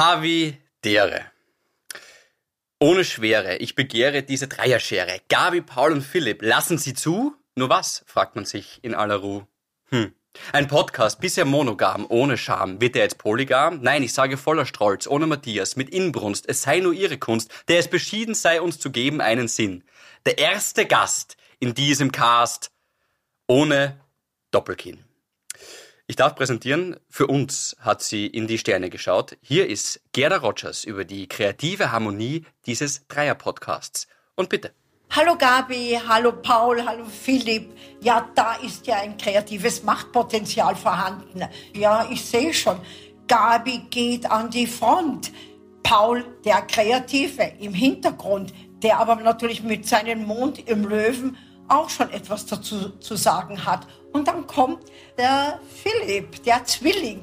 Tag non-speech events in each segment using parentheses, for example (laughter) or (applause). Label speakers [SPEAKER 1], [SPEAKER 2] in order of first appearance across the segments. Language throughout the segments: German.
[SPEAKER 1] Havi Dere. Ohne Schwere, ich begehre diese Dreierschere. Gabi, Paul und Philipp, lassen Sie zu? Nur was? fragt man sich in aller Ruhe. Hm. Ein Podcast, bisher monogam, ohne Scham. Wird er jetzt polygam? Nein, ich sage voller Stolz, ohne Matthias, mit Inbrunst. Es sei nur ihre Kunst, der es beschieden sei, uns zu geben einen Sinn. Der erste Gast in diesem Cast ohne Doppelkinn. Ich darf präsentieren, für uns hat sie in die Sterne geschaut. Hier ist Gerda Rogers über die kreative Harmonie dieses Dreier-Podcasts. Und bitte.
[SPEAKER 2] Hallo Gabi, hallo Paul, hallo Philipp. Ja, da ist ja ein kreatives Machtpotenzial vorhanden. Ja, ich sehe schon. Gabi geht an die Front. Paul, der Kreative im Hintergrund, der aber natürlich mit seinem Mond im Löwen auch schon etwas dazu zu sagen hat. Und dann kommt der Philipp, der Zwilling,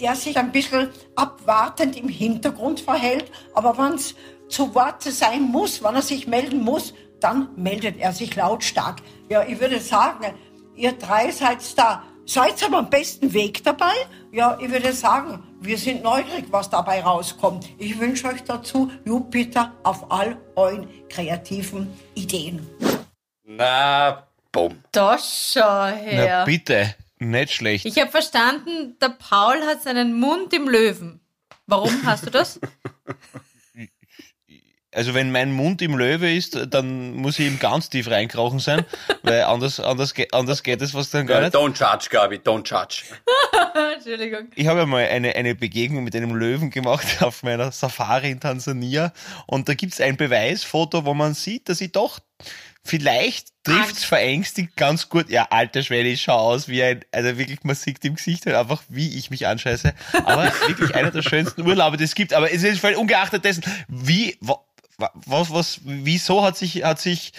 [SPEAKER 2] der sich ein bisschen abwartend im Hintergrund verhält, aber wenn es zu Wort sein muss, wenn er sich melden muss, dann meldet er sich lautstark. Ja, ich würde sagen, ihr drei seid da. Seid ihr am besten Weg dabei? Ja, ich würde sagen, wir sind neugierig, was dabei rauskommt. Ich wünsche euch dazu Jupiter auf all euren kreativen Ideen.
[SPEAKER 1] Na, bumm.
[SPEAKER 3] Da schau her.
[SPEAKER 4] Na bitte, nicht schlecht.
[SPEAKER 3] Ich habe verstanden, der Paul hat seinen Mund im Löwen. Warum (laughs) hast du das?
[SPEAKER 4] Also wenn mein Mund im Löwe ist, dann muss ich ihm ganz tief reinkrochen sein, weil anders, anders, anders geht es was dann gar nicht.
[SPEAKER 1] Don't judge, Gabi, don't judge. (laughs)
[SPEAKER 3] Entschuldigung.
[SPEAKER 4] Ich habe einmal eine, eine Begegnung mit einem Löwen gemacht (laughs) auf meiner Safari in Tansania und da gibt's ein Beweisfoto, wo man sieht, dass ich doch Vielleicht trifft's verängstigt ganz gut. Ja, alter Schwede, ich schau aus wie ein, also wirklich, man sieht im Gesicht halt einfach, wie ich mich anscheiße. Aber (laughs) wirklich einer der schönsten Urlaube, die es gibt. Aber es ist völlig ungeachtet dessen, wie, was, was, wieso hat sich, hat sich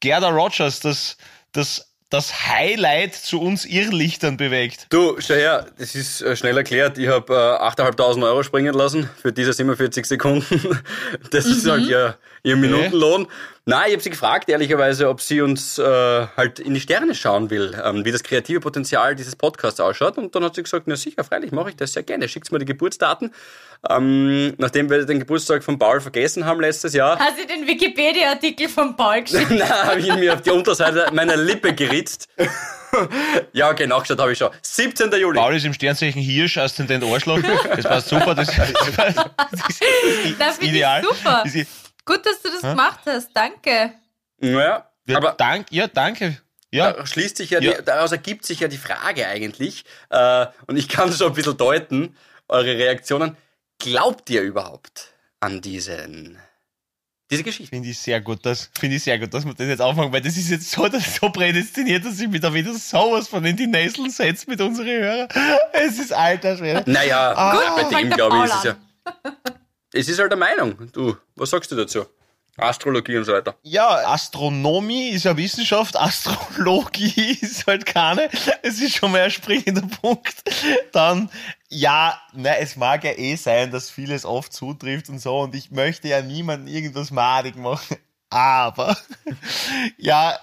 [SPEAKER 4] Gerda Rogers das, das das Highlight zu uns Irrlichtern bewegt.
[SPEAKER 1] Du, schau her, das ist äh, schnell erklärt. Ich habe äh, 8.500 Euro springen lassen für diese 47 Sekunden. (laughs) Das mhm. ist halt ihr, ihr Minutenlohn. Okay. Nein, ich habe sie gefragt, ehrlicherweise, ob sie uns äh, halt in die Sterne schauen will, ähm, wie das kreative Potenzial dieses Podcasts ausschaut. Und dann hat sie gesagt, na sicher, freilich, mache ich das sehr gerne. Schickt mir die Geburtsdaten. Ähm, nachdem wir den Geburtstag von Paul vergessen haben letztes Jahr.
[SPEAKER 3] Hast du den Wikipedia-Artikel von Paul geschickt? (laughs)
[SPEAKER 1] Nein, habe ich mir auf die Unterseite meiner Lippe geritzt. ja, okay, nachgeschaut habe ich schon. 17. Juli.
[SPEAKER 4] Paul ist im Sternzeichen Hirsch, Aszendent Arschloch. Das passt super. Das, das, (laughs)
[SPEAKER 3] das, das ist ideal. super. Gut, dass du das ha? gemacht hast. Danke.
[SPEAKER 1] Naja,
[SPEAKER 4] ja, aber dank, ja, danke.
[SPEAKER 1] Ja. Da schließt sich ja, ja. Die, daraus ergibt sich ja die Frage eigentlich, äh, und ich kann schon ein bisschen deuten, eure Reaktionen. Glaubt ihr überhaupt an diesen, diese Geschichte?
[SPEAKER 4] Finde ich sehr gut, das, finde ich sehr gut, dass wir das jetzt aufmachen, weil das ist jetzt so, das (laughs) so prädestiniert, dass ich mir da wieder sowas von in die Nesseln setze mit unseren Hörern. Es ist alter schwer.
[SPEAKER 1] Naja, ah. gut, bei dem glaube ich ist es ja. Es ist halt eine Meinung. Du, was sagst du dazu? Astrologie und so weiter.
[SPEAKER 4] Ja, Astronomie ist ja Wissenschaft, Astrologie (laughs) ist halt keine. Es ist schon mal ein springender Punkt. Dann, ja, na, es mag ja eh sein, dass vieles oft zutrifft und so und ich möchte ja niemanden irgendwas madig machen. Aber, (laughs) ja,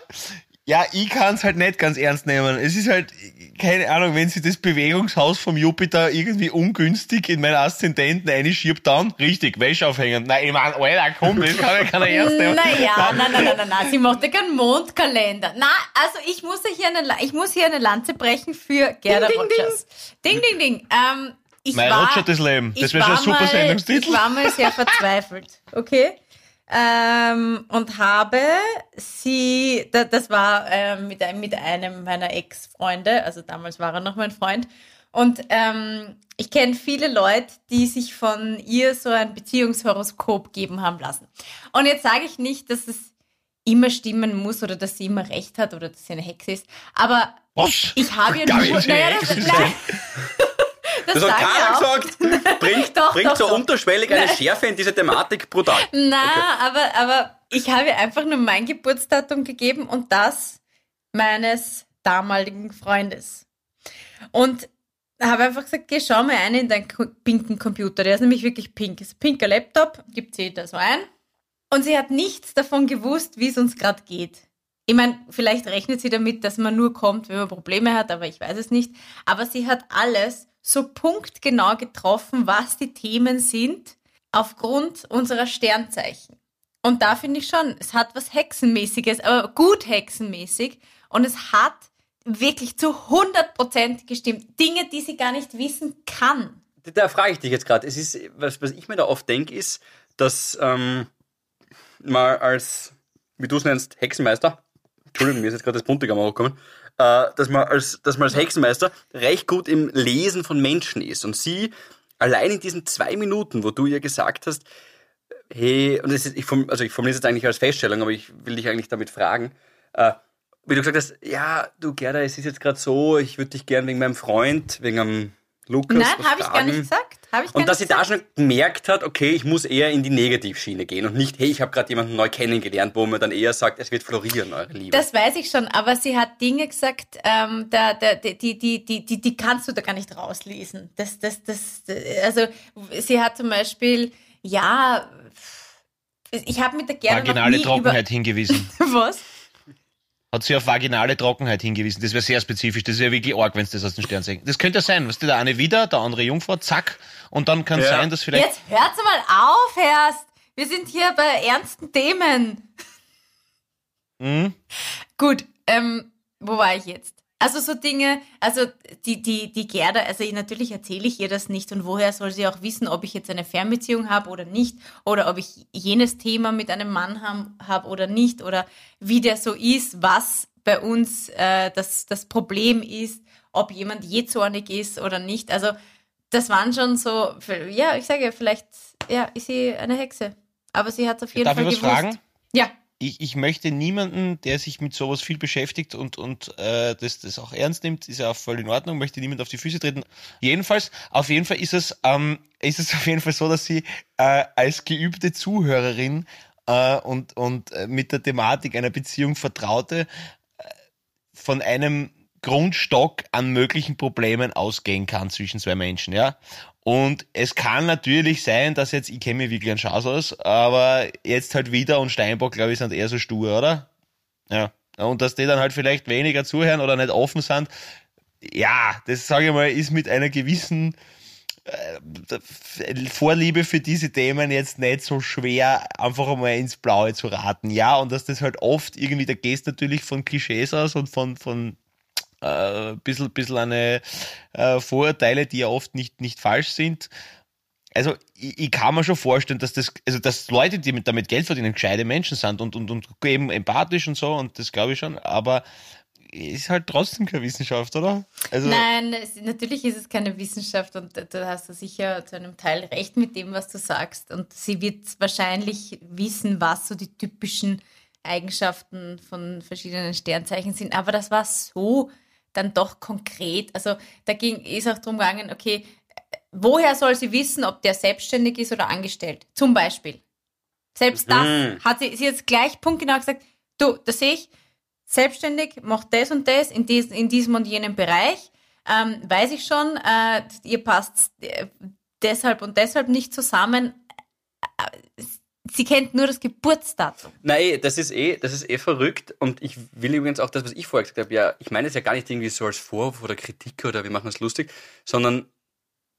[SPEAKER 4] ja, ich kann's halt nicht ganz ernst nehmen. Es ist halt, keine Ahnung, wenn sie das Bewegungshaus vom Jupiter irgendwie ungünstig in meinen Aszendenten einschiebt, dann richtig, Wäsche aufhängen. Nein, ich meine, Alter, komm, das kann ja keiner ernst nehmen.
[SPEAKER 3] Naja, nein, nein, nein, nein, nein, sie macht ja keinen Mondkalender. Na, also ich muss hier eine, ich muss hier eine Lanze brechen für Gerda ding, Rogers. Ding, ding, ding. ding. Ähm, ich
[SPEAKER 4] mein
[SPEAKER 3] war,
[SPEAKER 4] Roger das Leben. Das wäre schon ein super mal, Sendungstitel.
[SPEAKER 3] Ich war mal sehr verzweifelt. Okay? Ähm, und habe sie, das war äh, mit, mit einem meiner Ex-Freunde, also damals war er noch mein Freund. Und ähm, ich kenne viele Leute, die sich von ihr so ein Beziehungshoroskop geben haben lassen. Und jetzt sage ich nicht, dass es immer stimmen muss oder dass sie immer recht hat oder dass sie eine Hexe ist. Aber
[SPEAKER 4] Was?
[SPEAKER 3] ich habe ihr nur... Naja, das, (laughs) nein,
[SPEAKER 1] das, das hat keiner gesagt. (laughs) Bringt, doch, bringt doch, so doch. unterschwellig eine Schärfe in diese Thematik brutal. (laughs)
[SPEAKER 3] Na, okay. aber, aber ich habe einfach nur mein Geburtsdatum gegeben und das meines damaligen Freundes. Und habe einfach gesagt, geh schau mal ein in deinen pinken Computer. Der ist nämlich wirklich pink. Ist ein pinker Laptop, gibt sie da so ein. Und sie hat nichts davon gewusst, wie es uns gerade geht. Ich meine, vielleicht rechnet sie damit, dass man nur kommt, wenn man Probleme hat, aber ich weiß es nicht. Aber sie hat alles so punktgenau getroffen, was die Themen sind, aufgrund unserer Sternzeichen. Und da finde ich schon, es hat was Hexenmäßiges, aber gut hexenmäßig. Und es hat wirklich zu 100% gestimmt. Dinge, die sie gar nicht wissen kann.
[SPEAKER 1] Da frage ich dich jetzt gerade. Was, was ich mir da oft denke, ist, dass ähm, mal als, wie du es nennst, Hexenmeister, Entschuldigung, mir ist jetzt gerade das Buntigam hochgekommen, dass, man als, dass man als Hexenmeister recht gut im Lesen von Menschen ist. Und sie, allein in diesen zwei Minuten, wo du ihr gesagt hast, hey, und das ist, ich, also ich formuliere es jetzt eigentlich als Feststellung, aber ich will dich eigentlich damit fragen, äh, wie du gesagt hast, ja, du Gerda, es ist jetzt gerade so, ich würde dich gern wegen meinem Freund, wegen einem Lukas.
[SPEAKER 3] Nein, habe ich gar nicht gesagt. Hab ich gar
[SPEAKER 1] und dass sie da schon gemerkt hat, okay, ich muss eher in die Negativschiene gehen und nicht, hey, ich habe gerade jemanden neu kennengelernt, wo man dann eher sagt, es wird florieren, eure Liebe.
[SPEAKER 3] Das weiß ich schon, aber sie hat Dinge gesagt, ähm, da, da, die, die, die, die, die kannst du da gar nicht rauslesen. Das, das, das, also sie hat zum Beispiel, ja, ich habe mit der Gerda
[SPEAKER 4] Vaginale
[SPEAKER 3] noch nie
[SPEAKER 4] Trockenheit
[SPEAKER 3] über
[SPEAKER 4] hingewiesen. (laughs)
[SPEAKER 3] was?
[SPEAKER 4] Hat sie auf vaginale Trockenheit hingewiesen. Das wäre sehr spezifisch. Das wäre wirklich arg, wenn es das aus den Sternzeichen. Das könnte ja sein. Was der eine wieder, der andere Jungfrau, zack. Und dann kann es
[SPEAKER 1] Ja.
[SPEAKER 4] sein, dass vielleicht.
[SPEAKER 3] Jetzt hört's mal auf, Herst. Wir sind hier bei ernsten Themen.
[SPEAKER 4] Hm?
[SPEAKER 3] Gut, ähm, wo war ich jetzt? Also so Dinge, also die, die, die Gerda, also ich, natürlich erzähle ich ihr das nicht und woher soll sie auch wissen, ob ich jetzt eine Fernbeziehung habe oder nicht oder ob ich jenes Thema mit einem Mann habe hab oder nicht oder wie der so ist, was bei uns äh, das, das Problem ist, ob jemand jähzornig ist oder nicht. Also das waren schon so, ja, ich sage, vielleicht ja, ist sie eine Hexe. Aber sie hat auf jeden
[SPEAKER 4] Darf
[SPEAKER 3] Fall
[SPEAKER 4] ich was
[SPEAKER 3] gewusst.
[SPEAKER 4] fragen?
[SPEAKER 3] Ja,
[SPEAKER 4] Ich, ich möchte niemanden, der sich mit sowas viel beschäftigt und, und äh, das, das auch ernst nimmt, ist ja auch voll in Ordnung, möchte niemand auf die Füße treten. Jedenfalls, auf jeden Fall ist es, ähm, ist es (laughs) auf jeden Fall so, dass sie äh, als geübte Zuhörerin äh, und, und äh, mit der Thematik einer Beziehung vertraute, äh, von einem Grundstock an möglichen Problemen ausgehen kann zwischen zwei Menschen, ja. Und es kann natürlich sein, dass jetzt, ich kenne mich wirklich an Schaus aus, aber jetzt halt wieder und Steinbock, glaube ich, sind eher so stur, oder? Ja. Und dass die dann halt vielleicht weniger zuhören oder nicht offen sind, ja, das sage ich mal, ist mit einer gewissen äh, Vorliebe für diese Themen jetzt nicht so schwer, einfach einmal ins Blaue zu raten. Ja, und dass das halt oft irgendwie, da gehst natürlich von Klischees aus und von, von äh, bisschen, bisschen eine äh, Vorurteile, die ja oft nicht, nicht falsch sind. Also ich, ich kann mir schon vorstellen, dass das, also dass Leute, die mit, damit Geld verdienen, gescheite Menschen sind und, und, und eben empathisch und so, und das glaube ich schon, aber ist halt trotzdem keine Wissenschaft, oder? Also,
[SPEAKER 3] Nein, es, natürlich ist es keine Wissenschaft und da hast du sicher zu einem Teil recht mit dem, was du sagst. Und sie wird wahrscheinlich wissen, was so die typischen Eigenschaften von verschiedenen Sternzeichen sind. Aber das war so dann doch konkret. Also da ging ist auch drum gegangen, okay, woher soll sie wissen, ob der selbstständig ist oder angestellt? Zum Beispiel. Selbst das
[SPEAKER 1] Mhm.
[SPEAKER 3] hat sie, sie jetzt gleich punktgenau gesagt, du, das sehe ich, selbstständig, macht das und das in, dies, in diesem und jenem Bereich. Ähm, weiß ich schon, äh, ihr passt äh, deshalb und deshalb nicht zusammen. Sie kennt nur das Geburtsdatum.
[SPEAKER 1] Nein, das ist eh, das ist eh verrückt und ich will übrigens auch das, was ich vorher gesagt habe, ja, ich meine es ja gar nicht irgendwie so als Vorwurf oder Kritik oder wir machen es lustig, sondern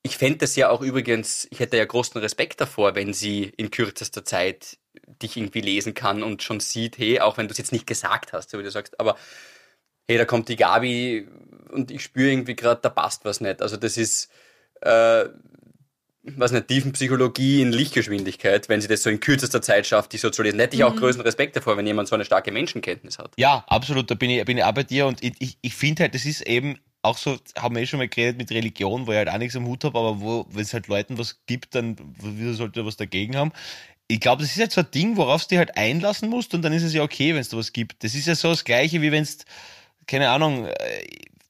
[SPEAKER 1] ich fände das ja auch übrigens, ich hätte ja großen Respekt davor, wenn sie in kürzester Zeit dich irgendwie lesen kann und schon sieht, hey, auch wenn du es jetzt nicht gesagt hast, so wie du sagst, aber hey, da kommt die Gabi und ich spüre irgendwie gerade, da passt was nicht. Also das ist, äh, was nicht, Tiefenpsychologie in Lichtgeschwindigkeit, wenn sie das so in kürzester Zeit schafft, die so zu lesen. Hätte ich auch größten Respekt davor, wenn jemand so eine starke Menschenkenntnis hat.
[SPEAKER 4] Ja, absolut, da bin ich, bin ich auch bei dir und ich, ich, ich finde halt, das ist eben auch so, haben wir eh schon mal geredet mit Religion, wo ich halt auch nichts am Hut habe, aber wo, wenn es halt Leuten was gibt, dann wieso sollte er was dagegen haben? Ich glaube, das ist jetzt so ein Ding, worauf du dich halt einlassen musst und dann ist es ja okay, wenn es da was gibt. Das ist ja so das Gleiche, wie wenn du, keine Ahnung, äh,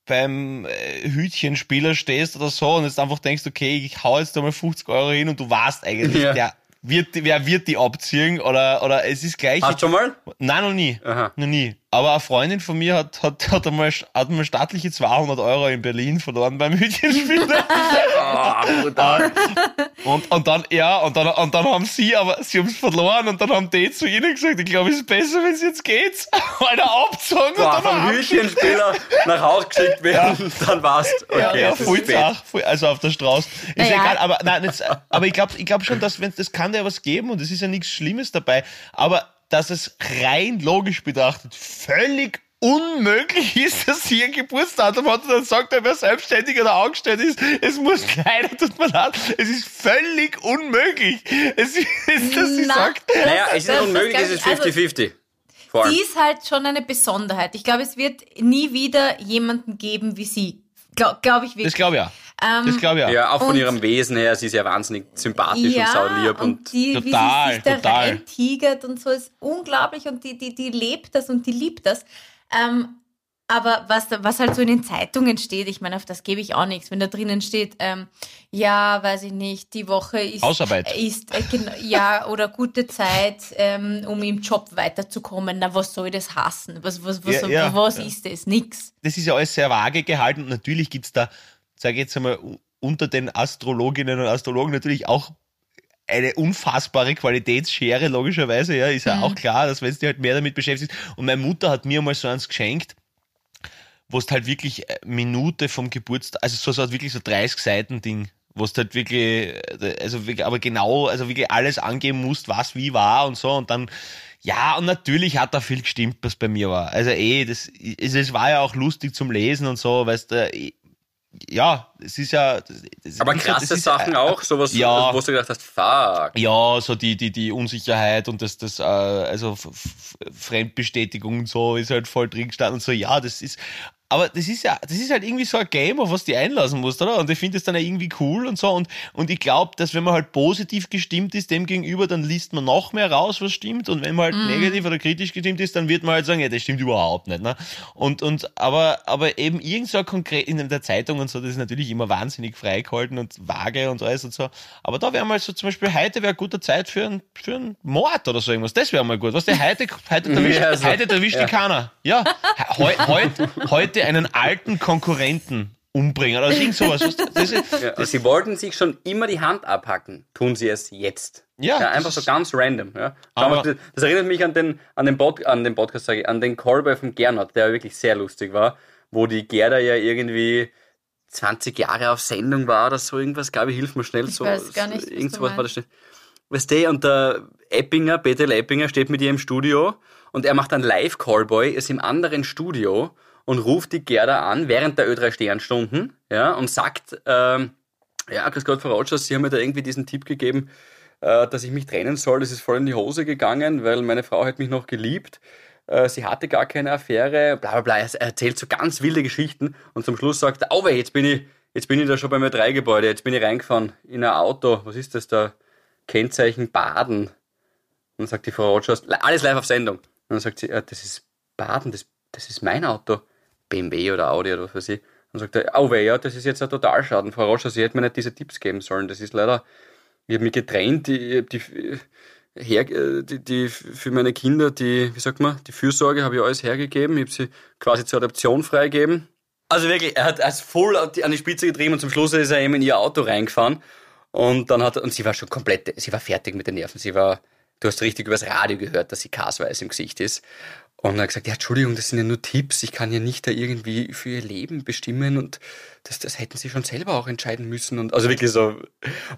[SPEAKER 4] beim äh, Hütchenspieler stehst oder so und jetzt einfach denkst, okay, ich hau jetzt da mal 50 Euro hin und du weißt eigentlich,
[SPEAKER 1] Ja.
[SPEAKER 4] der wird, wer wird die abziehen oder, oder es ist gleich.
[SPEAKER 1] Hast du schon mal?
[SPEAKER 4] Nein, noch nie.
[SPEAKER 1] Aha.
[SPEAKER 4] Noch nie. Aber eine Freundin von mir hat, hat, hat, einmal, hat einmal staatliche 200 Euro in Berlin verloren beim Hütchenspiel.
[SPEAKER 1] Oh, (laughs) brutal.
[SPEAKER 4] und, und dann, ja, und dann, und dann haben sie, aber sie haben es verloren und dann haben die zu ihnen gesagt, ich glaube, es ist besser, wenn es jetzt geht. (laughs) Alter, abgezogen
[SPEAKER 1] Boah,
[SPEAKER 4] und dann
[SPEAKER 1] vom Hütchenspieler nach Hause geschickt werden, dann war's. Okay,
[SPEAKER 4] Ja, ja zach, voll, also auf der Straße. Ist
[SPEAKER 3] Naja.
[SPEAKER 4] egal, aber nein, jetzt, aber ich glaube ich glaub schon, dass wenn das kann ja was geben und es ist ja nichts Schlimmes dabei, aber dass es rein logisch betrachtet völlig unmöglich ist, dass sie ein Geburtsdatum hat und dann sagt er, wer selbstständig oder angestellt ist, es muss leider, tut mir leid, es ist völlig unmöglich. Es ist, dass sie
[SPEAKER 3] Na,
[SPEAKER 4] sagt,
[SPEAKER 1] Naja, es ist
[SPEAKER 3] Das-
[SPEAKER 1] unmöglich, es ist
[SPEAKER 3] ich- also-
[SPEAKER 1] 50-50. Vor allem.
[SPEAKER 3] Die ist halt schon eine Besonderheit. Ich glaube, es wird nie wieder jemanden geben wie sie. Glaube glaub ich wirklich.
[SPEAKER 4] das glaube ich auch.
[SPEAKER 3] Ähm,
[SPEAKER 4] Das glaube ich auch.
[SPEAKER 1] Ja, auch von
[SPEAKER 3] Und-
[SPEAKER 1] ihrem Wesen her, sie ist ja wahnsinnig sympathisch und saulieb und,
[SPEAKER 3] und die,
[SPEAKER 4] Total,
[SPEAKER 3] wie sie sich da
[SPEAKER 4] total.
[SPEAKER 3] reintigert und so ist unglaublich und die, die, die lebt das und die liebt das. Ähm, aber was, da- was halt so in den Zeitungen steht, ich meine, auf das gebe ich auch nichts. Wenn da drinnen steht, ähm, ja, weiß ich nicht, die Woche ist,
[SPEAKER 4] Hausarbeit.
[SPEAKER 3] ist äh, genau, ja, oder gute Zeit, ähm, um im Job weiterzukommen, na, was soll das hassen? Was, was, was,
[SPEAKER 4] Ja, ja,
[SPEAKER 3] was
[SPEAKER 4] ja.
[SPEAKER 3] ist das? Nix.
[SPEAKER 4] das ist ja alles sehr vage gehalten und natürlich gibt's da, sage ich jetzt einmal, unter den Astrologinnen und Astrologen natürlich auch eine unfassbare Qualitätsschere, logischerweise, ja, ist ja auch klar, dass wenn du dich halt mehr damit beschäftigst. Und meine Mutter hat mir mal so eins geschenkt, wo es halt wirklich äh, Minute vom Geburtstag, also so, so halt wirklich so 30 Seiten Ding, wo es halt wirklich, äh, also wirklich, aber genau, also wirklich alles angeben musst, was wie war und so und dann, ja, und natürlich hat da viel gestimmt, was bei mir war. Also eh, das, es, es war ja auch lustig zum Lesen und so, weißt du, ja, es ist ja, das
[SPEAKER 1] aber
[SPEAKER 4] ist ja-
[SPEAKER 1] krasse
[SPEAKER 4] ist ja-
[SPEAKER 1] Sachen auch, sowas,
[SPEAKER 4] Ja.
[SPEAKER 1] wo du gedacht hast, fuck.
[SPEAKER 4] ja, so die, die, die Unsicherheit und das, das, äh, also Fremdbestätigung und so ist halt voll drin gestanden und so, ja, das ist, aber das ist ja, das ist halt irgendwie so ein Game, auf was du einlassen musst, oder? Und ich finde das dann ja irgendwie cool und so und, und ich glaube, dass wenn man halt positiv gestimmt ist dem gegenüber, dann liest man noch mehr raus, was stimmt und wenn man halt negativ oder kritisch gestimmt ist, dann wird man halt sagen, ja, das stimmt überhaupt nicht, ne? Und, und, aber, aber eben irgend so ein konkret, in der Zeitung und so, das ist natürlich immer wahnsinnig freigehalten und vage und alles und so. Aber da wäre mal so zum Beispiel, heute wäre gute Zeit für einen, für einen Mord oder so irgendwas. Das wäre mal gut. Was der heute, heute erwischt,
[SPEAKER 1] Ja, also,
[SPEAKER 4] heute erwischt
[SPEAKER 1] ja.
[SPEAKER 4] die keiner. Ja. Heu, (laughs) heute, heute einen alten Konkurrenten umbringen oder irgend sowas. Was- Das ist, (laughs)
[SPEAKER 1] Ja, sie wollten sich schon immer die Hand abhacken, tun sie es jetzt.
[SPEAKER 4] Ja, das
[SPEAKER 1] einfach so ganz random. Ja.
[SPEAKER 4] Aber-
[SPEAKER 1] Aber das, das erinnert mich an den, an den, Pod, an den Podcast, sage ich, an den Callboy von Gernot, der wirklich sehr lustig war, wo die Gerda ja irgendwie 20 Jahre auf Sendung war oder so irgendwas. Gabi, hilf mir schnell.
[SPEAKER 3] Ich
[SPEAKER 1] so,
[SPEAKER 3] weiß gar nicht, was
[SPEAKER 1] Irgend sowas war das schnell. Weißt du, und der Eppinger, Peter Eppinger, steht mit ihr im Studio und er macht einen Live-Callboy, ist im anderen Studio und ruft die Gerda an während der Ö3 Sternstunden, ja, und sagt, ähm, ja, grüß Gott, Frau Rogers, Sie haben mir da irgendwie diesen Tipp gegeben, äh, dass ich mich trennen soll. Das ist voll in die Hose gegangen, weil meine Frau hat mich noch geliebt. Äh, sie hatte gar keine Affäre, bla bla bla. Er erzählt so ganz wilde Geschichten und zum Schluss sagt er, weh, jetzt bin ich, jetzt bin ich da schon beim Ö3-Gebäude, jetzt bin ich reingefahren in ein Auto. Was ist das da? Kennzeichen Baden. Und dann sagt die Frau Rogers, alles live auf Sendung. Und dann sagt sie, äh, das ist Baden, das, das ist mein Auto. BMW oder Audi oder was weiß ich. Dann sagt er, oh weh, ja, das ist jetzt ein Totalschaden. Frau Rogers, Sie hätten mir nicht diese Tipps geben sollen. Das ist leider, ich habe mich getrennt, ich die, her, die, die, für meine Kinder, die, wie sagt man, die Fürsorge habe ich alles hergegeben. Ich habe sie quasi zur Adoption freigegeben. Also wirklich, er hat es voll an die- Spitze getrieben und zum Schluss ist er eben in ihr Auto reingefahren. Und dann hat und sie war schon komplett, sie war fertig mit den Nerven. Sie war, du hast richtig übers Radio gehört, dass sie kasweiß im Gesicht ist. Und er hat gesagt, ja, Entschuldigung, das sind ja nur Tipps. Ich kann ja nicht da irgendwie für ihr Leben bestimmen und das, das hätten sie schon selber auch entscheiden müssen. Und also wirklich so.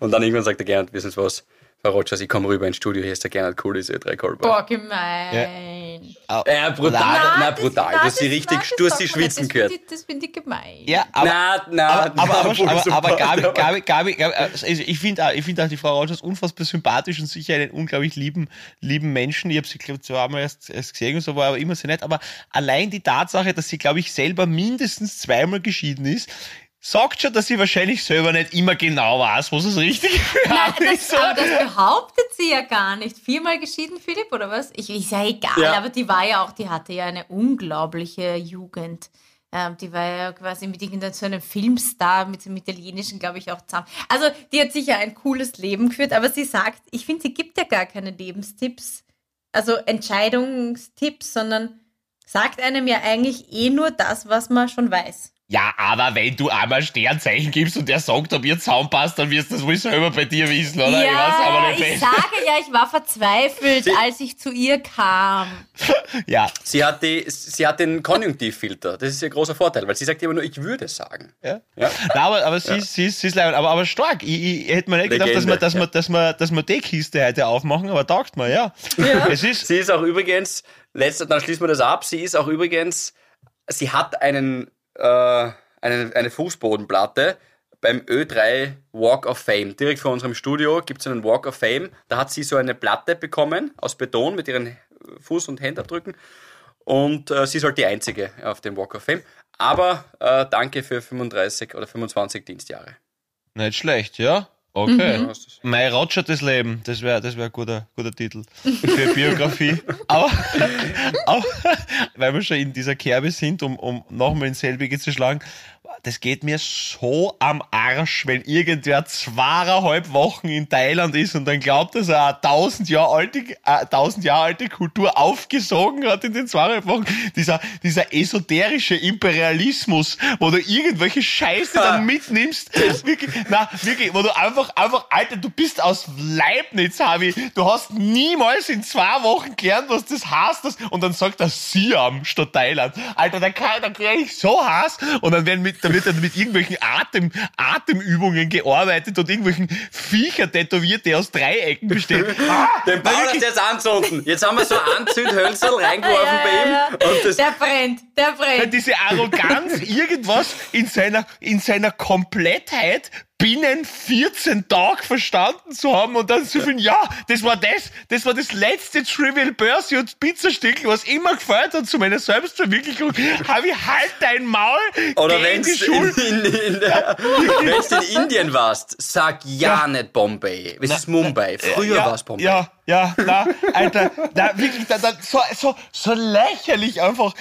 [SPEAKER 1] Und dann irgendwann sagt er Gernot, wissen Sie was? Frau Rogers, ich komme rüber ins Studio, hier ist der Gernot Cool, diese drei Callboy.
[SPEAKER 3] Boah, gemein.
[SPEAKER 1] Ja, brutal,
[SPEAKER 3] Na,
[SPEAKER 1] na,
[SPEAKER 3] das-
[SPEAKER 1] brutal.
[SPEAKER 3] na,
[SPEAKER 1] du hast sie richtig,
[SPEAKER 3] na, nicht.
[SPEAKER 1] schwitzen
[SPEAKER 3] Das
[SPEAKER 1] gehört.
[SPEAKER 3] finde ich- Das finde ich gemein.
[SPEAKER 4] ja, aber,
[SPEAKER 1] na, na,
[SPEAKER 4] aber, aber, aber, aber, aber. (laughs) Gabi, Gabi, Gabi, Gabi, also ich finde auch, ich finde auch die Frau Rogers unfassbar sympathisch und sicher einen unglaublich lieben, lieben Menschen. Ich habe sie, glaube ich, zweimal erst, erst gesehen und so, war aber immer sehr nett. Aber allein die Tatsache, dass sie, glaube ich, selber mindestens zweimal geschieden ist, sagt schon, dass sie wahrscheinlich selber nicht immer genau weiß, was das Richtige für
[SPEAKER 3] Nein, das, aber das behauptet sie ja gar nicht. Viermal geschieden, Philipp, oder was? Ich, ist ja egal,
[SPEAKER 1] Ja.
[SPEAKER 3] aber die war ja auch, die hatte ja eine unglaubliche Jugend. Ähm, die war ja quasi mit irgendeinem so einem Filmstar, mit dem italienischen, glaube ich, auch zusammen. Also, die hat sicher ein cooles Leben geführt, aber sie sagt, ich finde, sie gibt ja gar keine Lebenstipps, also Entscheidungstipps, sondern sagt einem ja eigentlich eh nur das, was man schon weiß.
[SPEAKER 4] Ja, aber wenn du einmal Sternzeichen gibst und der sagt, ob ihr zusammenpasst, dann wirst du das wohl selber bei dir wissen, oder? ich weiß aber
[SPEAKER 3] Ja,
[SPEAKER 4] nicht
[SPEAKER 3] ich
[SPEAKER 4] fest.
[SPEAKER 3] sage ja, ich war verzweifelt,
[SPEAKER 1] Sie-
[SPEAKER 3] als ich zu ihr kam. (laughs)
[SPEAKER 4] Ja,
[SPEAKER 1] Sie hat, die, sie hat den Konjunktivfilter. Das ist ihr großer Vorteil, weil sie sagt immer nur, ich würde sagen.
[SPEAKER 4] Ja.
[SPEAKER 1] Ja.
[SPEAKER 4] Nein, aber, aber sie, sie, ist- sie ist leibend, aber, aber stark. Ich, ich hätte mir nicht gedacht, dass wir,
[SPEAKER 1] Legende,
[SPEAKER 4] dass, wir,
[SPEAKER 1] ja.
[SPEAKER 4] dass, wir, dass wir die Kiste heute aufmachen, aber taugt mir, ja. Es ist,
[SPEAKER 1] Sie ist auch übrigens, letzte, dann schließen wir das ab, sie ist auch übrigens, sie hat einen, äh, eine, eine Fußbodenplatte beim Ö3 Walk of Fame. Direkt vor unserem Studio gibt es einen Walk of Fame. Da hat sie so eine Platte bekommen aus Beton mit ihren Fuß- und Händabdrücken. Und äh, sie ist halt die Einzige auf dem Walk of Fame. Aber äh, danke für 35 oder 25 Dienstjahre.
[SPEAKER 4] nicht schlecht, ja. Okay.
[SPEAKER 1] Das-
[SPEAKER 4] Mein Roger des Leben, das wäre das wär ein guter, guter Titel für Biografie. (laughs) aber, (laughs) aber, weil wir schon in dieser Kerbe sind, um, um nochmal ins selbige zu schlagen, das geht mir so am Arsch, wenn irgendwer zweieinhalb Wochen in Thailand ist und dann glaubt, dass er eine tausend Jahre alte, äh, tausend Jahre alte Kultur aufgesogen hat in den zweieinhalb Wochen. Dieser, dieser esoterische Imperialismus, wo du irgendwelche Scheiße dann mitnimmst. Wirklich, na, wirklich, wo du einfach, einfach, Alter, du bist aus Leibniz, Havi. Du hast niemals in zwei Wochen gelernt, was das heißt. Das, und dann sagt er Siam statt Thailand. Alter, da kann, da krieg ich so Hass. Und dann werden mit, da wird dann mit irgendwelchen Atem, Atemübungen gearbeitet und irgendwelchen Viecher tätowiert, die aus Dreiecken bestehen. (laughs) Ah,
[SPEAKER 1] Den Paul hast du jetzt anzünden. Jetzt haben wir so Anzündhölzer (laughs) reingeworfen bei ihm. Und
[SPEAKER 3] Der brennt, der brennt.
[SPEAKER 4] diese Arroganz, (laughs) irgendwas in seiner, in seiner Komplettheit binnen 14 Tage verstanden zu haben und dann zu finden, ja, das war das, das war das letzte Trivial Pursuit Pizzastückel, was immer gefällt hat zu meiner Selbstverwirklichung. (laughs) Habe ich halt dein Maul,
[SPEAKER 1] Oder wenn du in, in, in, (laughs) wenn's in Indien warst, sag ja, nicht Bombay. Es ist Mumbai. Früher
[SPEAKER 4] ja,
[SPEAKER 1] war es Bombay.
[SPEAKER 4] Ja, ja, na, Alter, na, wirklich, da, da, so, so, so lächerlich einfach.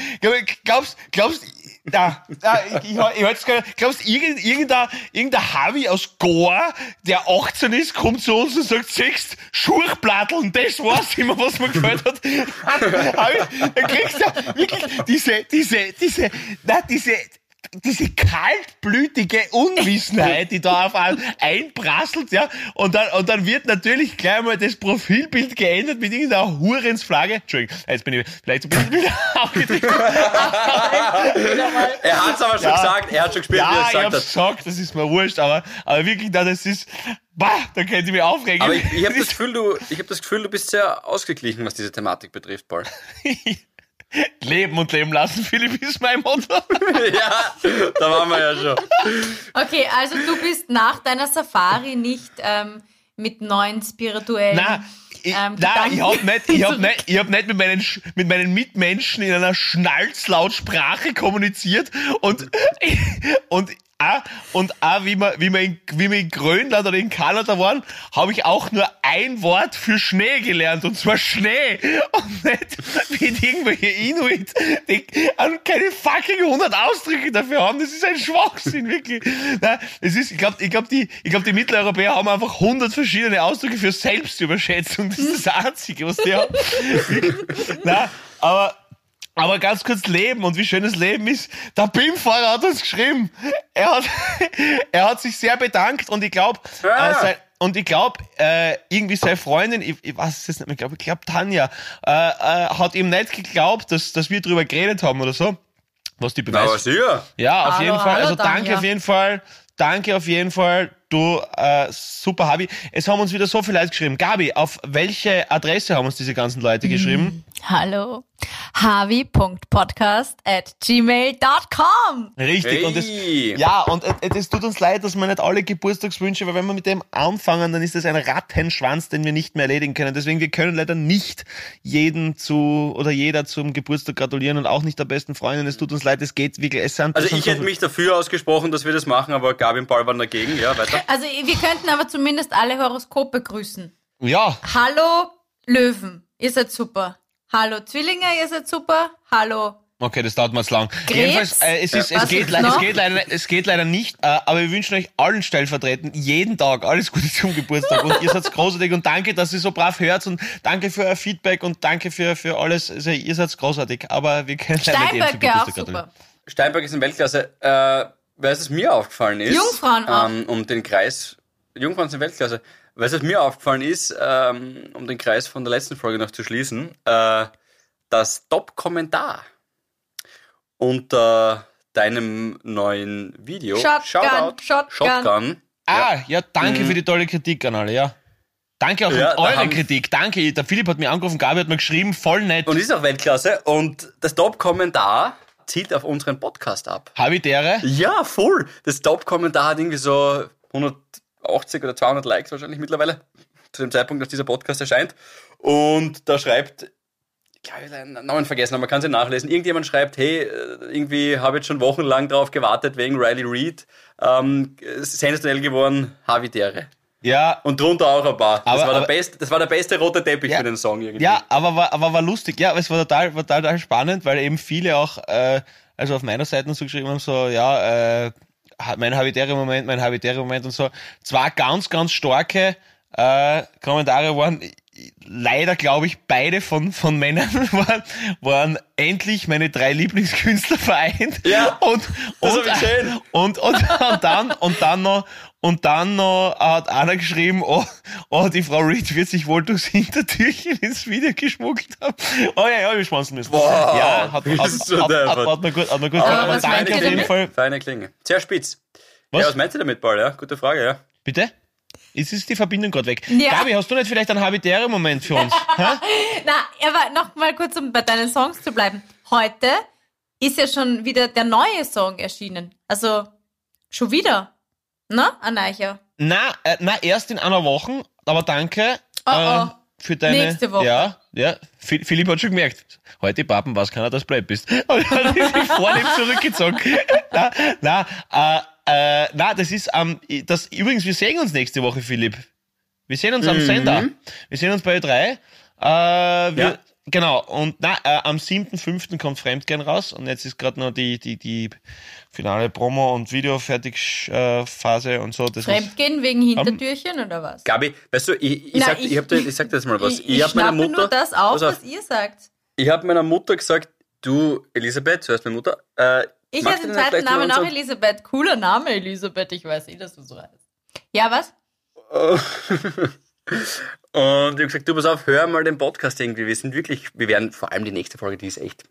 [SPEAKER 4] Glaubst, glaubst, da, da, ich, ich, ich jetzt gar nicht, glaubst, irgend, irgendein, irgendein Harvey aus Goa, der 18 ist, kommt zu uns und sagt, siehst, Schurchplatteln, das war's immer, was mir gefällt hat. (laughs) Harvey, Dann kriegst du wirklich diese, diese, diese, na, diese, diese kaltblütige Unwissenheit, die da auf einen einprasselt, ja, und dann, und dann wird natürlich gleich mal das Profilbild geändert mit irgendeiner Hurensflagge. Entschuldigung, jetzt bin ich vielleicht ein bisschen aufgedreht. (laughs)
[SPEAKER 1] Er hat's aber schon
[SPEAKER 4] Ja.
[SPEAKER 1] gesagt. Er hat schon gespielt, wie er
[SPEAKER 4] Ja, ich
[SPEAKER 1] gesagt
[SPEAKER 4] hab's
[SPEAKER 1] hat.
[SPEAKER 4] gesagt, das ist mir wurscht, aber, aber wirklich, na, das ist, bah, da könnte ich mich aufregen.
[SPEAKER 1] Aber ich, ich habe das Gefühl, du, ich habe das Gefühl, du bist sehr ausgeglichen, was diese Thematik betrifft, Paul. (laughs)
[SPEAKER 4] Leben und leben lassen, Philipp, ist mein Motto. (laughs)
[SPEAKER 1] ja, da waren wir ja schon.
[SPEAKER 3] Okay, also du bist nach deiner Safari nicht ähm, mit neuen spirituellen
[SPEAKER 4] Nein, ich,
[SPEAKER 3] ähm,
[SPEAKER 4] nein, ich
[SPEAKER 3] Gedanken
[SPEAKER 4] hab nicht, ich hab nicht, ich hab nicht mit meinen, mit meinen Mitmenschen in einer Schnalzlautsprache kommuniziert und, (laughs) und, auch, und auch, wie wir, wie wir in, wie wir in Grönland oder in Kanada waren, habe ich auch nur ein Wort für Schnee gelernt, und zwar Schnee. Und nicht wie irgendwelche Inuit, die keine fucking 100 Ausdrücke dafür haben. Das ist ein Schwachsinn, wirklich. Nein, es ist, ich glaube, ich glaub, die, ich glaub, die Mitteleuropäer haben einfach 100 verschiedene Ausdrücke für Selbstüberschätzung. Das ist das Einzige, was die haben. Nein, aber, aber ganz kurz Leben und wie schön das Leben ist. Der BIM-Fahrer hat uns geschrieben. Er hat, (laughs) er hat sich sehr bedankt und ich glaube,
[SPEAKER 1] Ah.
[SPEAKER 4] äh, und ich glaube, äh, irgendwie seine Freundin, ich, ich weiß es jetzt nicht mehr, ich glaube, ich glaub, Tanja, äh, äh, hat ihm nicht geglaubt, dass, dass wir drüber geredet haben oder so. Was die
[SPEAKER 1] Na, aber
[SPEAKER 4] Beweis.
[SPEAKER 1] sicher.
[SPEAKER 4] Ja, auf
[SPEAKER 3] Hallo,
[SPEAKER 4] jeden Fall.
[SPEAKER 3] hallo,
[SPEAKER 4] Also danke
[SPEAKER 3] Tanja.
[SPEAKER 4] auf jeden Fall. Danke auf jeden Fall. Du, äh, super Habi. Es haben uns wieder so viele Leute geschrieben. Gabi, auf welche Adresse haben uns diese ganzen Leute geschrieben?
[SPEAKER 3] Hallo. havi.podcast at gmail.com.
[SPEAKER 4] Richtig. Und das,
[SPEAKER 1] Hey.
[SPEAKER 4] ja, und es tut uns leid, dass wir nicht alle Geburtstagswünsche, weil wenn wir mit dem anfangen, dann ist das ein Rattenschwanz, den wir nicht mehr erledigen können. Deswegen, wir können leider nicht jeden zu oder jeder zum Geburtstag gratulieren und auch nicht der besten Freundin. Es tut uns leid, es geht wirklich, es sind,
[SPEAKER 1] Also
[SPEAKER 4] es
[SPEAKER 1] ich
[SPEAKER 4] so
[SPEAKER 1] hätte mich dafür ausgesprochen, dass wir das machen, aber Gabi und Paul waren dagegen. Ja, weiter.
[SPEAKER 3] Also wir könnten aber zumindest alle Horoskope grüßen.
[SPEAKER 4] Ja,
[SPEAKER 3] Hallo Löwen, ihr seid super. Hallo Zwillinge, ihr seid super. Hallo
[SPEAKER 4] Okay, das dauert mal zu lang.
[SPEAKER 3] Krebs?
[SPEAKER 4] Jedenfalls, äh, es, ist, es,
[SPEAKER 3] Was
[SPEAKER 4] geht,
[SPEAKER 3] ist
[SPEAKER 4] le- es,
[SPEAKER 3] noch?
[SPEAKER 4] geht leider, es geht leider nicht, äh, aber wir wünschen euch allen stellvertretend jeden Tag alles Gute zum Geburtstag und ihr seid (laughs) großartig und danke, dass ihr so brav hört und danke für euer Feedback und danke für, für alles. Also, ihr seid großartig, aber wir können leider nicht
[SPEAKER 3] Steinberg
[SPEAKER 4] zum
[SPEAKER 3] ja auch
[SPEAKER 4] Geburtstag gratulieren.
[SPEAKER 3] super.
[SPEAKER 1] Steinberg ist in Weltklasse. Äh, weißt du, was mir aufgefallen ist?
[SPEAKER 3] Jungfrauen auch.
[SPEAKER 1] ähm, Um den Kreis. Jungfrauen sind Weltklasse. Weißt du, was mir aufgefallen ist, ähm, um den Kreis von der letzten Folge noch zu schließen? Äh, das Top-Kommentar unter deinem neuen Video.
[SPEAKER 3] Shotgun,
[SPEAKER 1] Shoutout,
[SPEAKER 3] Shotgun.
[SPEAKER 1] Shotgun.
[SPEAKER 4] Ah, ja, danke für die tolle Kritik an alle, ja. Danke auch
[SPEAKER 1] Mhm. Ja,
[SPEAKER 4] eure Kritik. Danke. Der Philipp hat mir angerufen, Gabi hat mir geschrieben, voll nett.
[SPEAKER 1] Und ist auch Weltklasse. Und das Top-Kommentar zielt auf unseren Podcast ab.
[SPEAKER 4] Habitäre?
[SPEAKER 1] Ja, voll. Das Top-Kommentar hat irgendwie so 180 oder 200 Likes wahrscheinlich mittlerweile, (laughs) zu dem Zeitpunkt, dass dieser Podcast erscheint. Und da schreibt, ich habe den Namen vergessen, aber man kann sie nachlesen. Irgendjemand schreibt, hey, äh, irgendwie habe ich jetzt schon wochenlang drauf gewartet wegen Riley Reid. Ähm, sensationell geworden, Havidere.
[SPEAKER 4] Ja,
[SPEAKER 1] Und drunter auch ein paar.
[SPEAKER 4] Aber-
[SPEAKER 1] das, war
[SPEAKER 4] aber-
[SPEAKER 1] der beste, das war der beste rote Teppich
[SPEAKER 4] Ja.
[SPEAKER 1] für den Song irgendwie.
[SPEAKER 4] Ja, aber war, aber war lustig. Ja, es war total, war total spannend, weil eben viele auch, äh, also auf meiner Seite so geschrieben haben, so, ja, äh, mein habitäre Moment, mein habitäre Moment und so. Zwar ganz, ganz starke äh, Kommentare waren, leider glaube ich, beide von, von Männern (laughs) waren, waren endlich meine drei Lieblingskünstler vereint.
[SPEAKER 1] Ja,
[SPEAKER 4] und, und, und, und, und dann, und dann noch, und dann noch hat einer geschrieben, oh, oh, die Frau Reed wird sich wohl durchs Hintertürchen ins Video geschmuggelt haben. Oh ja, ja, wir schwanzen müssen.
[SPEAKER 1] Boah,
[SPEAKER 4] ja, hat, hat, hat, hat, hat,
[SPEAKER 1] deppert.
[SPEAKER 4] hat mir gut, hat mir gut
[SPEAKER 3] Aber.
[SPEAKER 4] Aber
[SPEAKER 3] was meint
[SPEAKER 4] danke
[SPEAKER 3] ihr
[SPEAKER 4] auf jeden? Fall.
[SPEAKER 1] Feine Klinge. Sehr spitz.
[SPEAKER 4] Was?
[SPEAKER 1] Ja, was meinst du damit, Paul? Ja, gute Frage, ja.
[SPEAKER 4] Bitte? Jetzt ist die Verbindung gerade weg.
[SPEAKER 3] Ja.
[SPEAKER 4] Gabi, hast du nicht vielleicht einen habitären Moment für uns? (laughs)
[SPEAKER 3] Na, aber noch mal kurz, um bei deinen Songs zu bleiben. Heute ist ja schon wieder der neue Song erschienen. Also schon wieder. Ne, Aneicher?
[SPEAKER 4] Na, äh, na, erst in einer Woche, aber danke
[SPEAKER 3] Oh,
[SPEAKER 4] äh,
[SPEAKER 3] oh.
[SPEAKER 4] für deine.
[SPEAKER 3] Nächste Woche.
[SPEAKER 4] Ja, ja. Phil- Philipp hat schon gemerkt. Heute Papen, was keiner, dass du blöd bist. (laughs) Und hat sich vornehm zurückgezogen. (laughs) na, na, äh, äh, na, das ist am, das, übrigens, wir sehen uns nächste Woche, Philipp. Wir sehen uns am Sender. Wir sehen uns bei Ö3. Äh, wir,
[SPEAKER 1] Ja.
[SPEAKER 4] Genau, und na, äh, am 7.5. kommt Fremdgehen raus und jetzt ist gerade noch die, die, die finale Promo- und Video-Fertig-Phase und so. Das ist-
[SPEAKER 3] Fremdgehen wegen Hintertürchen oder was?
[SPEAKER 1] Gabi, weißt du, ich, ich,
[SPEAKER 3] Na,
[SPEAKER 1] sag,
[SPEAKER 3] ich-
[SPEAKER 1] ich, hab dir, ich sag dir jetzt mal was.
[SPEAKER 3] Ich, ich,
[SPEAKER 1] hab meiner Mutter,
[SPEAKER 3] nur das auf, was ihr sagt.
[SPEAKER 1] ich habe meiner Mutter gesagt, du, Elisabeth, zuerst meine Mutter, äh,
[SPEAKER 3] Ich
[SPEAKER 1] du
[SPEAKER 3] den zweiten Namen auch Elisabeth. Cooler Name, Elisabeth. Ich weiß eh, dass du so heißt. Ja, was? (laughs)
[SPEAKER 1] Und ich habe gesagt, du pass auf, hör mal den Podcast irgendwie. Wir sind wirklich, wir werden vor allem die nächste Folge, die ist echt,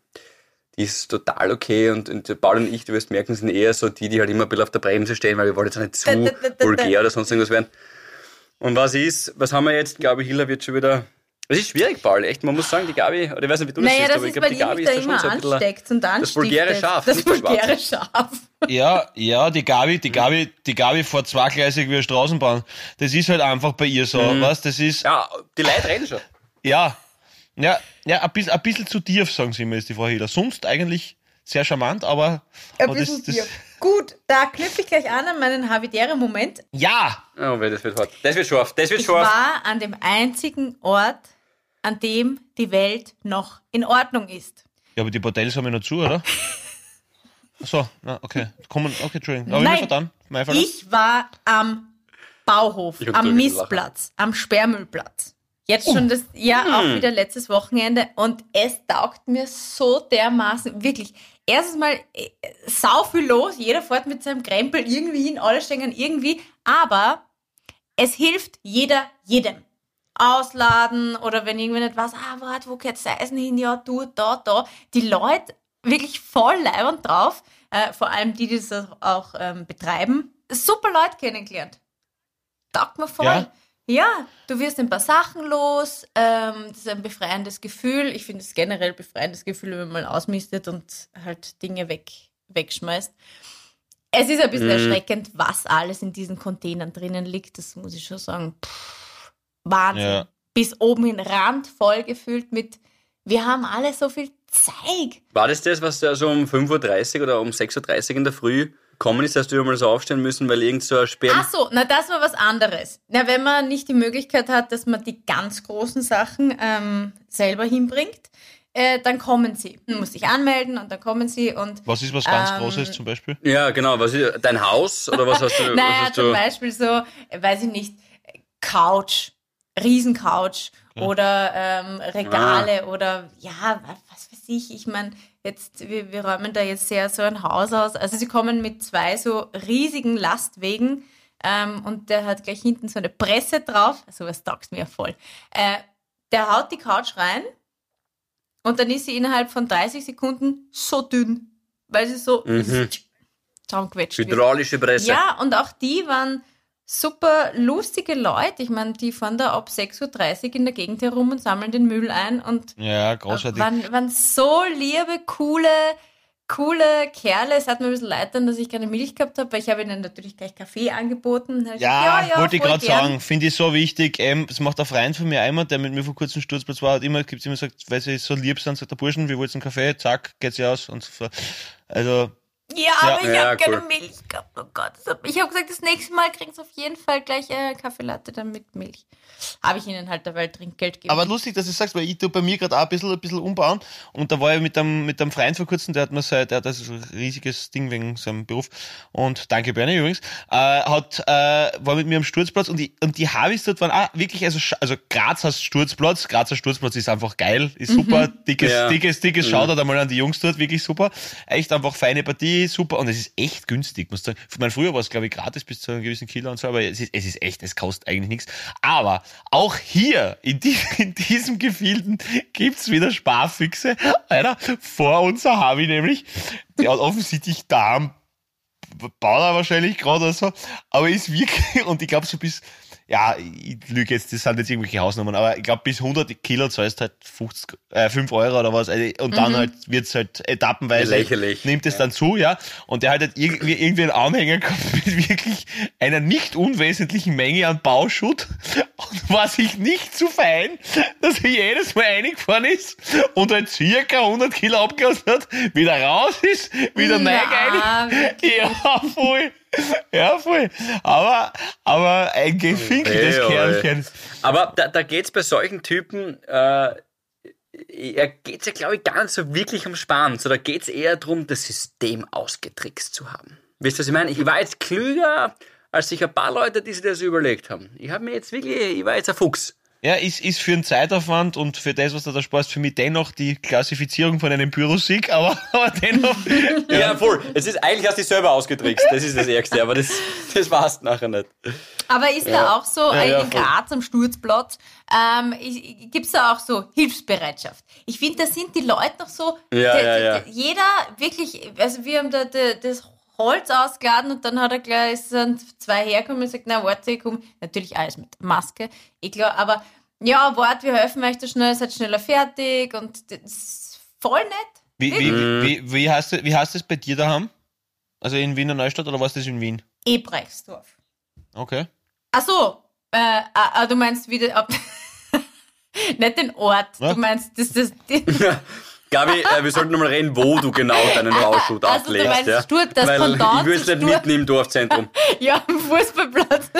[SPEAKER 1] ist total okay. Und, und Paul und ich, du wirst merken, sind eher so die, die halt immer ein bisschen auf der Bremse stehen, weil wir wollen jetzt auch nicht zu
[SPEAKER 3] Da, da, da, da,
[SPEAKER 1] vulgär oder sonst irgendwas werden. Und was ist, was haben wir jetzt? Gabi Hiller wird schon wieder. Es ist schwierig, Paul, echt. Man muss sagen, die Gabi, oder ich weiß nicht, wie du das
[SPEAKER 3] Naja,
[SPEAKER 1] siehst,
[SPEAKER 3] das
[SPEAKER 1] aber ich glaube, die Gabi ist
[SPEAKER 3] da
[SPEAKER 1] schon
[SPEAKER 3] immer
[SPEAKER 1] so ein bisschen.
[SPEAKER 3] ansteckt und
[SPEAKER 1] das vulgäre. Schaf,
[SPEAKER 3] Das vulgäre Schaf.
[SPEAKER 4] Ja, ja, die Gabi, die Gabi, die Gabi fährt zweigleisig wie eine Straßenbahn. Das ist halt einfach bei ihr so, was? Das ist,
[SPEAKER 1] Ja, die Leute reden schon.
[SPEAKER 4] ja, ja, ja, ein bisschen, ein bisschen zu tief, sagen sie immer, ist die Frau Hiller. Sonst eigentlich sehr charmant, aber,
[SPEAKER 3] Ein
[SPEAKER 4] aber
[SPEAKER 3] bisschen
[SPEAKER 4] das, das,
[SPEAKER 3] tief. Gut, da knüpfe ich gleich an an meinen habitären Moment.
[SPEAKER 4] ja,
[SPEAKER 1] Oh, das wird hart. Das wird scharf, das wird
[SPEAKER 3] Ich
[SPEAKER 1] scharf.
[SPEAKER 3] war an dem einzigen Ort, an dem die Welt noch in Ordnung ist.
[SPEAKER 4] ja, aber die Bordells haben ja noch zu, oder? (laughs) So, na, okay. Kommen, okay, Entschuldigung. Aber
[SPEAKER 3] Nein.
[SPEAKER 4] ich.
[SPEAKER 3] Ich war am Bauhof, am. Missplatz, am Sperrmüllplatz. Jetzt schon das, ja,
[SPEAKER 1] Hm.
[SPEAKER 3] auch wieder letztes Wochenende und es taugt mir so dermaßen, wirklich. Erstens mal äh, sau viel los, jeder fährt mit seinem Krempel irgendwie hin, alle stehen irgendwie, aber es hilft jeder jedem. Ausladen oder wenn irgendwie nicht weiß, ah, warte, wo geht das Eisen hin? Ja, du, da, da. Die Leute wirklich voll leibend drauf, äh, vor allem die, die das auch ähm, betreiben. Super Leute kennengelernt. Taugt mir voll.
[SPEAKER 4] Ja?
[SPEAKER 3] Ja, du wirst ein paar Sachen los. Ähm, das ist ein befreiendes Gefühl. Ich finde es generell befreiendes Gefühl, wenn man mal ausmistet und halt Dinge weg, wegschmeißt. Es ist ein bisschen
[SPEAKER 1] Mhm.
[SPEAKER 3] erschreckend, was alles in diesen Containern drinnen liegt. Das muss ich schon sagen. Pff, Wahnsinn.
[SPEAKER 4] Ja.
[SPEAKER 3] Bis oben hin randvoll gefüllt mit, wir haben alle so viel Zeug.
[SPEAKER 1] War das das, was da so um 5.30 Uhr oder um 6.30 Uhr in der Früh gekommen ist, dass du mal so aufstehen müssen, weil irgend so ein Sperr...
[SPEAKER 3] Ach so, na das war was anderes. Na, wenn man nicht die Möglichkeit hat, dass man die ganz großen Sachen ähm, selber hinbringt, äh, dann kommen sie. Man muss sich anmelden und dann kommen sie und
[SPEAKER 4] Was ist was ganz
[SPEAKER 3] Ähm,
[SPEAKER 4] Großes zum Beispiel?
[SPEAKER 1] Ja, genau. Was ist, dein Haus oder was hast du? (laughs)
[SPEAKER 3] naja,
[SPEAKER 1] hast
[SPEAKER 3] zum
[SPEAKER 1] du?
[SPEAKER 3] Beispiel so, äh, weiß ich nicht, Couch, Riesencouch oder ähm, Regale oder ja, wa- was weiß ich. Ich meine, jetzt, wir, wir räumen da jetzt sehr so ein Haus aus. Also sie kommen mit zwei so riesigen Lastwegen ähm, und der hat gleich hinten so eine Presse drauf. Also was taugt mir voll. Äh, der haut die Couch rein und dann ist sie innerhalb von 30 Sekunden so dünn, weil sie so
[SPEAKER 1] Mhm. (laughs)
[SPEAKER 3] zusammengequetscht wird.
[SPEAKER 1] Hydraulische Presse.
[SPEAKER 3] Ja, und auch die waren super lustige Leute. Ich meine, die fahren da ab 6.30 Uhr in der Gegend herum und sammeln den Müll ein und
[SPEAKER 4] Ja, großartig.
[SPEAKER 3] waren, waren so liebe, coole, coole Kerle. Es hat mir ein bisschen leid dann, dass ich keine Milch gehabt habe, weil ich habe ihnen natürlich gleich Kaffee angeboten. Hab ich
[SPEAKER 4] Ja,
[SPEAKER 3] gesagt,
[SPEAKER 4] wollte ich gerade sagen, finde ich so wichtig. Ähm, das macht ein Freund von mir einmal, der mit mir vor kurzem Sturzplatz war, hat immer, gibt's immer gesagt, weil sie so lieb sind, sagt der Burschen, wir wollten einen Kaffee, zack, geht sie aus und so. Also,
[SPEAKER 3] Ja, aber ich
[SPEAKER 1] Ja,
[SPEAKER 3] habe keine
[SPEAKER 1] cool.
[SPEAKER 3] Milch gehabt. Oh Gott. Ich habe gesagt, das nächste Mal kriegen sie auf jeden Fall gleich äh, Kaffeelatte dann mit Milch. Habe ich ihnen halt dabei Trinkgeld gegeben.
[SPEAKER 4] aber lustig, dass du sagst, weil ich tu bei mir gerade auch ein bisschen, ein bisschen umbauen und da war ich mit einem, mit einem Freund vor kurzem, der hat mir sein, der hat das ein riesiges Ding wegen seinem Beruf und danke Bernie übrigens, äh, hat, äh, war mit mir am Sturzplatz und die, und die Habis dort waren auch wirklich, also, also Graz heißt Sturzplatz, Grazer Sturzplatz ist einfach geil, ist super, dickes,
[SPEAKER 1] Ja.
[SPEAKER 4] dickes, dickes Shoutout einmal an die Jungs dort, wirklich super, echt einfach feine Partie, super und es ist echt günstig, muss ich sagen. Ich meine, früher war es glaube ich gratis bis zu einem gewissen Kilo und so, aber es ist, es ist echt, es kostet eigentlich nichts. Aber auch hier, in, die, (laughs) in diesem Gefilden gibt's wieder Sparfüchse. Alter, vor uns habe ich nämlich, der hat offensichtlich Darm, baut er wahrscheinlich gerade oder so, aber ist wirklich, (laughs) und ich glaube so bis, ja, ich lüge jetzt, das sind jetzt irgendwelche Hausnummern, aber ich glaube bis 100 Kilo zahlst halt 50, äh, 5 Euro oder was, also, und dann halt wird's halt etappenweise,
[SPEAKER 1] Lächerlich.
[SPEAKER 4] nimmt es dann zu, ja, und der hat halt irgendwie, irgendwie einen Anhänger gehabt (laughs) mit wirklich einer nicht unwesentlichen Menge an Bauschutt (laughs) und war sich nicht zu fein, dass er jedes Mal eingefahren ist und halt circa 100 Kilo abgelassen hat, wieder raus ist, wieder neu rein. Ja, voll. Ja, voll. Aber, aber ein gefinkeltes
[SPEAKER 1] Ey, ey.
[SPEAKER 4] Kerlchen.
[SPEAKER 1] Aber da, da geht's bei solchen Typen, äh, er geht's ja, glaube ich, gar nicht so wirklich um Sparen. So, da geht's eher darum, das System ausgetrickst zu haben. Wisst ihr, was ich meine? Ich war jetzt klüger als sich ein paar Leute, die sich das überlegt haben. Ich habe mir jetzt wirklich, ich war jetzt ein Fuchs.
[SPEAKER 4] Ja, ist, ist für den Zeitaufwand und für das, was du da sparst, für mich dennoch die Klassifizierung von einem Bürosieg, (laughs) aber, aber dennoch. (laughs)
[SPEAKER 1] Ja, voll. Es ist eigentlich hast du dich selber ausgetrickst. Das ist das Ärgste, aber das, das war's nachher nicht.
[SPEAKER 3] Aber ist da auch so,
[SPEAKER 1] Ja,
[SPEAKER 3] äh,
[SPEAKER 1] ja,
[SPEAKER 3] in. Graz am Sturzplatz, ähm, gibt es da auch so Hilfsbereitschaft? Ich finde, da sind die Leute noch so,
[SPEAKER 1] Ja,
[SPEAKER 3] der-
[SPEAKER 1] ja,
[SPEAKER 3] der-
[SPEAKER 1] ja.
[SPEAKER 3] der- jeder wirklich, also wir haben da da- das Holz ausgeladen und dann hat er gleich sind zwei hergekommen und gesagt, na warte, ich komm, natürlich alles mit Maske, eh klar, aber ja, warte, wir helfen euch da schnell, seid schneller fertig und das ist voll nett.
[SPEAKER 4] Wie, wie, wie, wie, heißt das, wie heißt das bei dir daheim? Also in Wiener Neustadt oder was das in Wien?
[SPEAKER 3] Ebrechtsdorf.
[SPEAKER 4] Okay.
[SPEAKER 3] Ach so, äh, ah, du meinst wieder, ab, (laughs) nicht den Ort,
[SPEAKER 4] Was?
[SPEAKER 3] du meinst, das, das, (laughs) die, (laughs)
[SPEAKER 1] Gabi, äh, wir sollten nochmal reden, wo du genau deinen Bauschutt
[SPEAKER 3] Also, du
[SPEAKER 1] ablegst.
[SPEAKER 3] meinst
[SPEAKER 1] ja?
[SPEAKER 3] Stur- das
[SPEAKER 1] Weil
[SPEAKER 3] Pendant
[SPEAKER 1] ich will es nicht
[SPEAKER 3] Stur-
[SPEAKER 1] mitten im Dorfzentrum. (laughs)
[SPEAKER 3] ja, am Fußballplatz.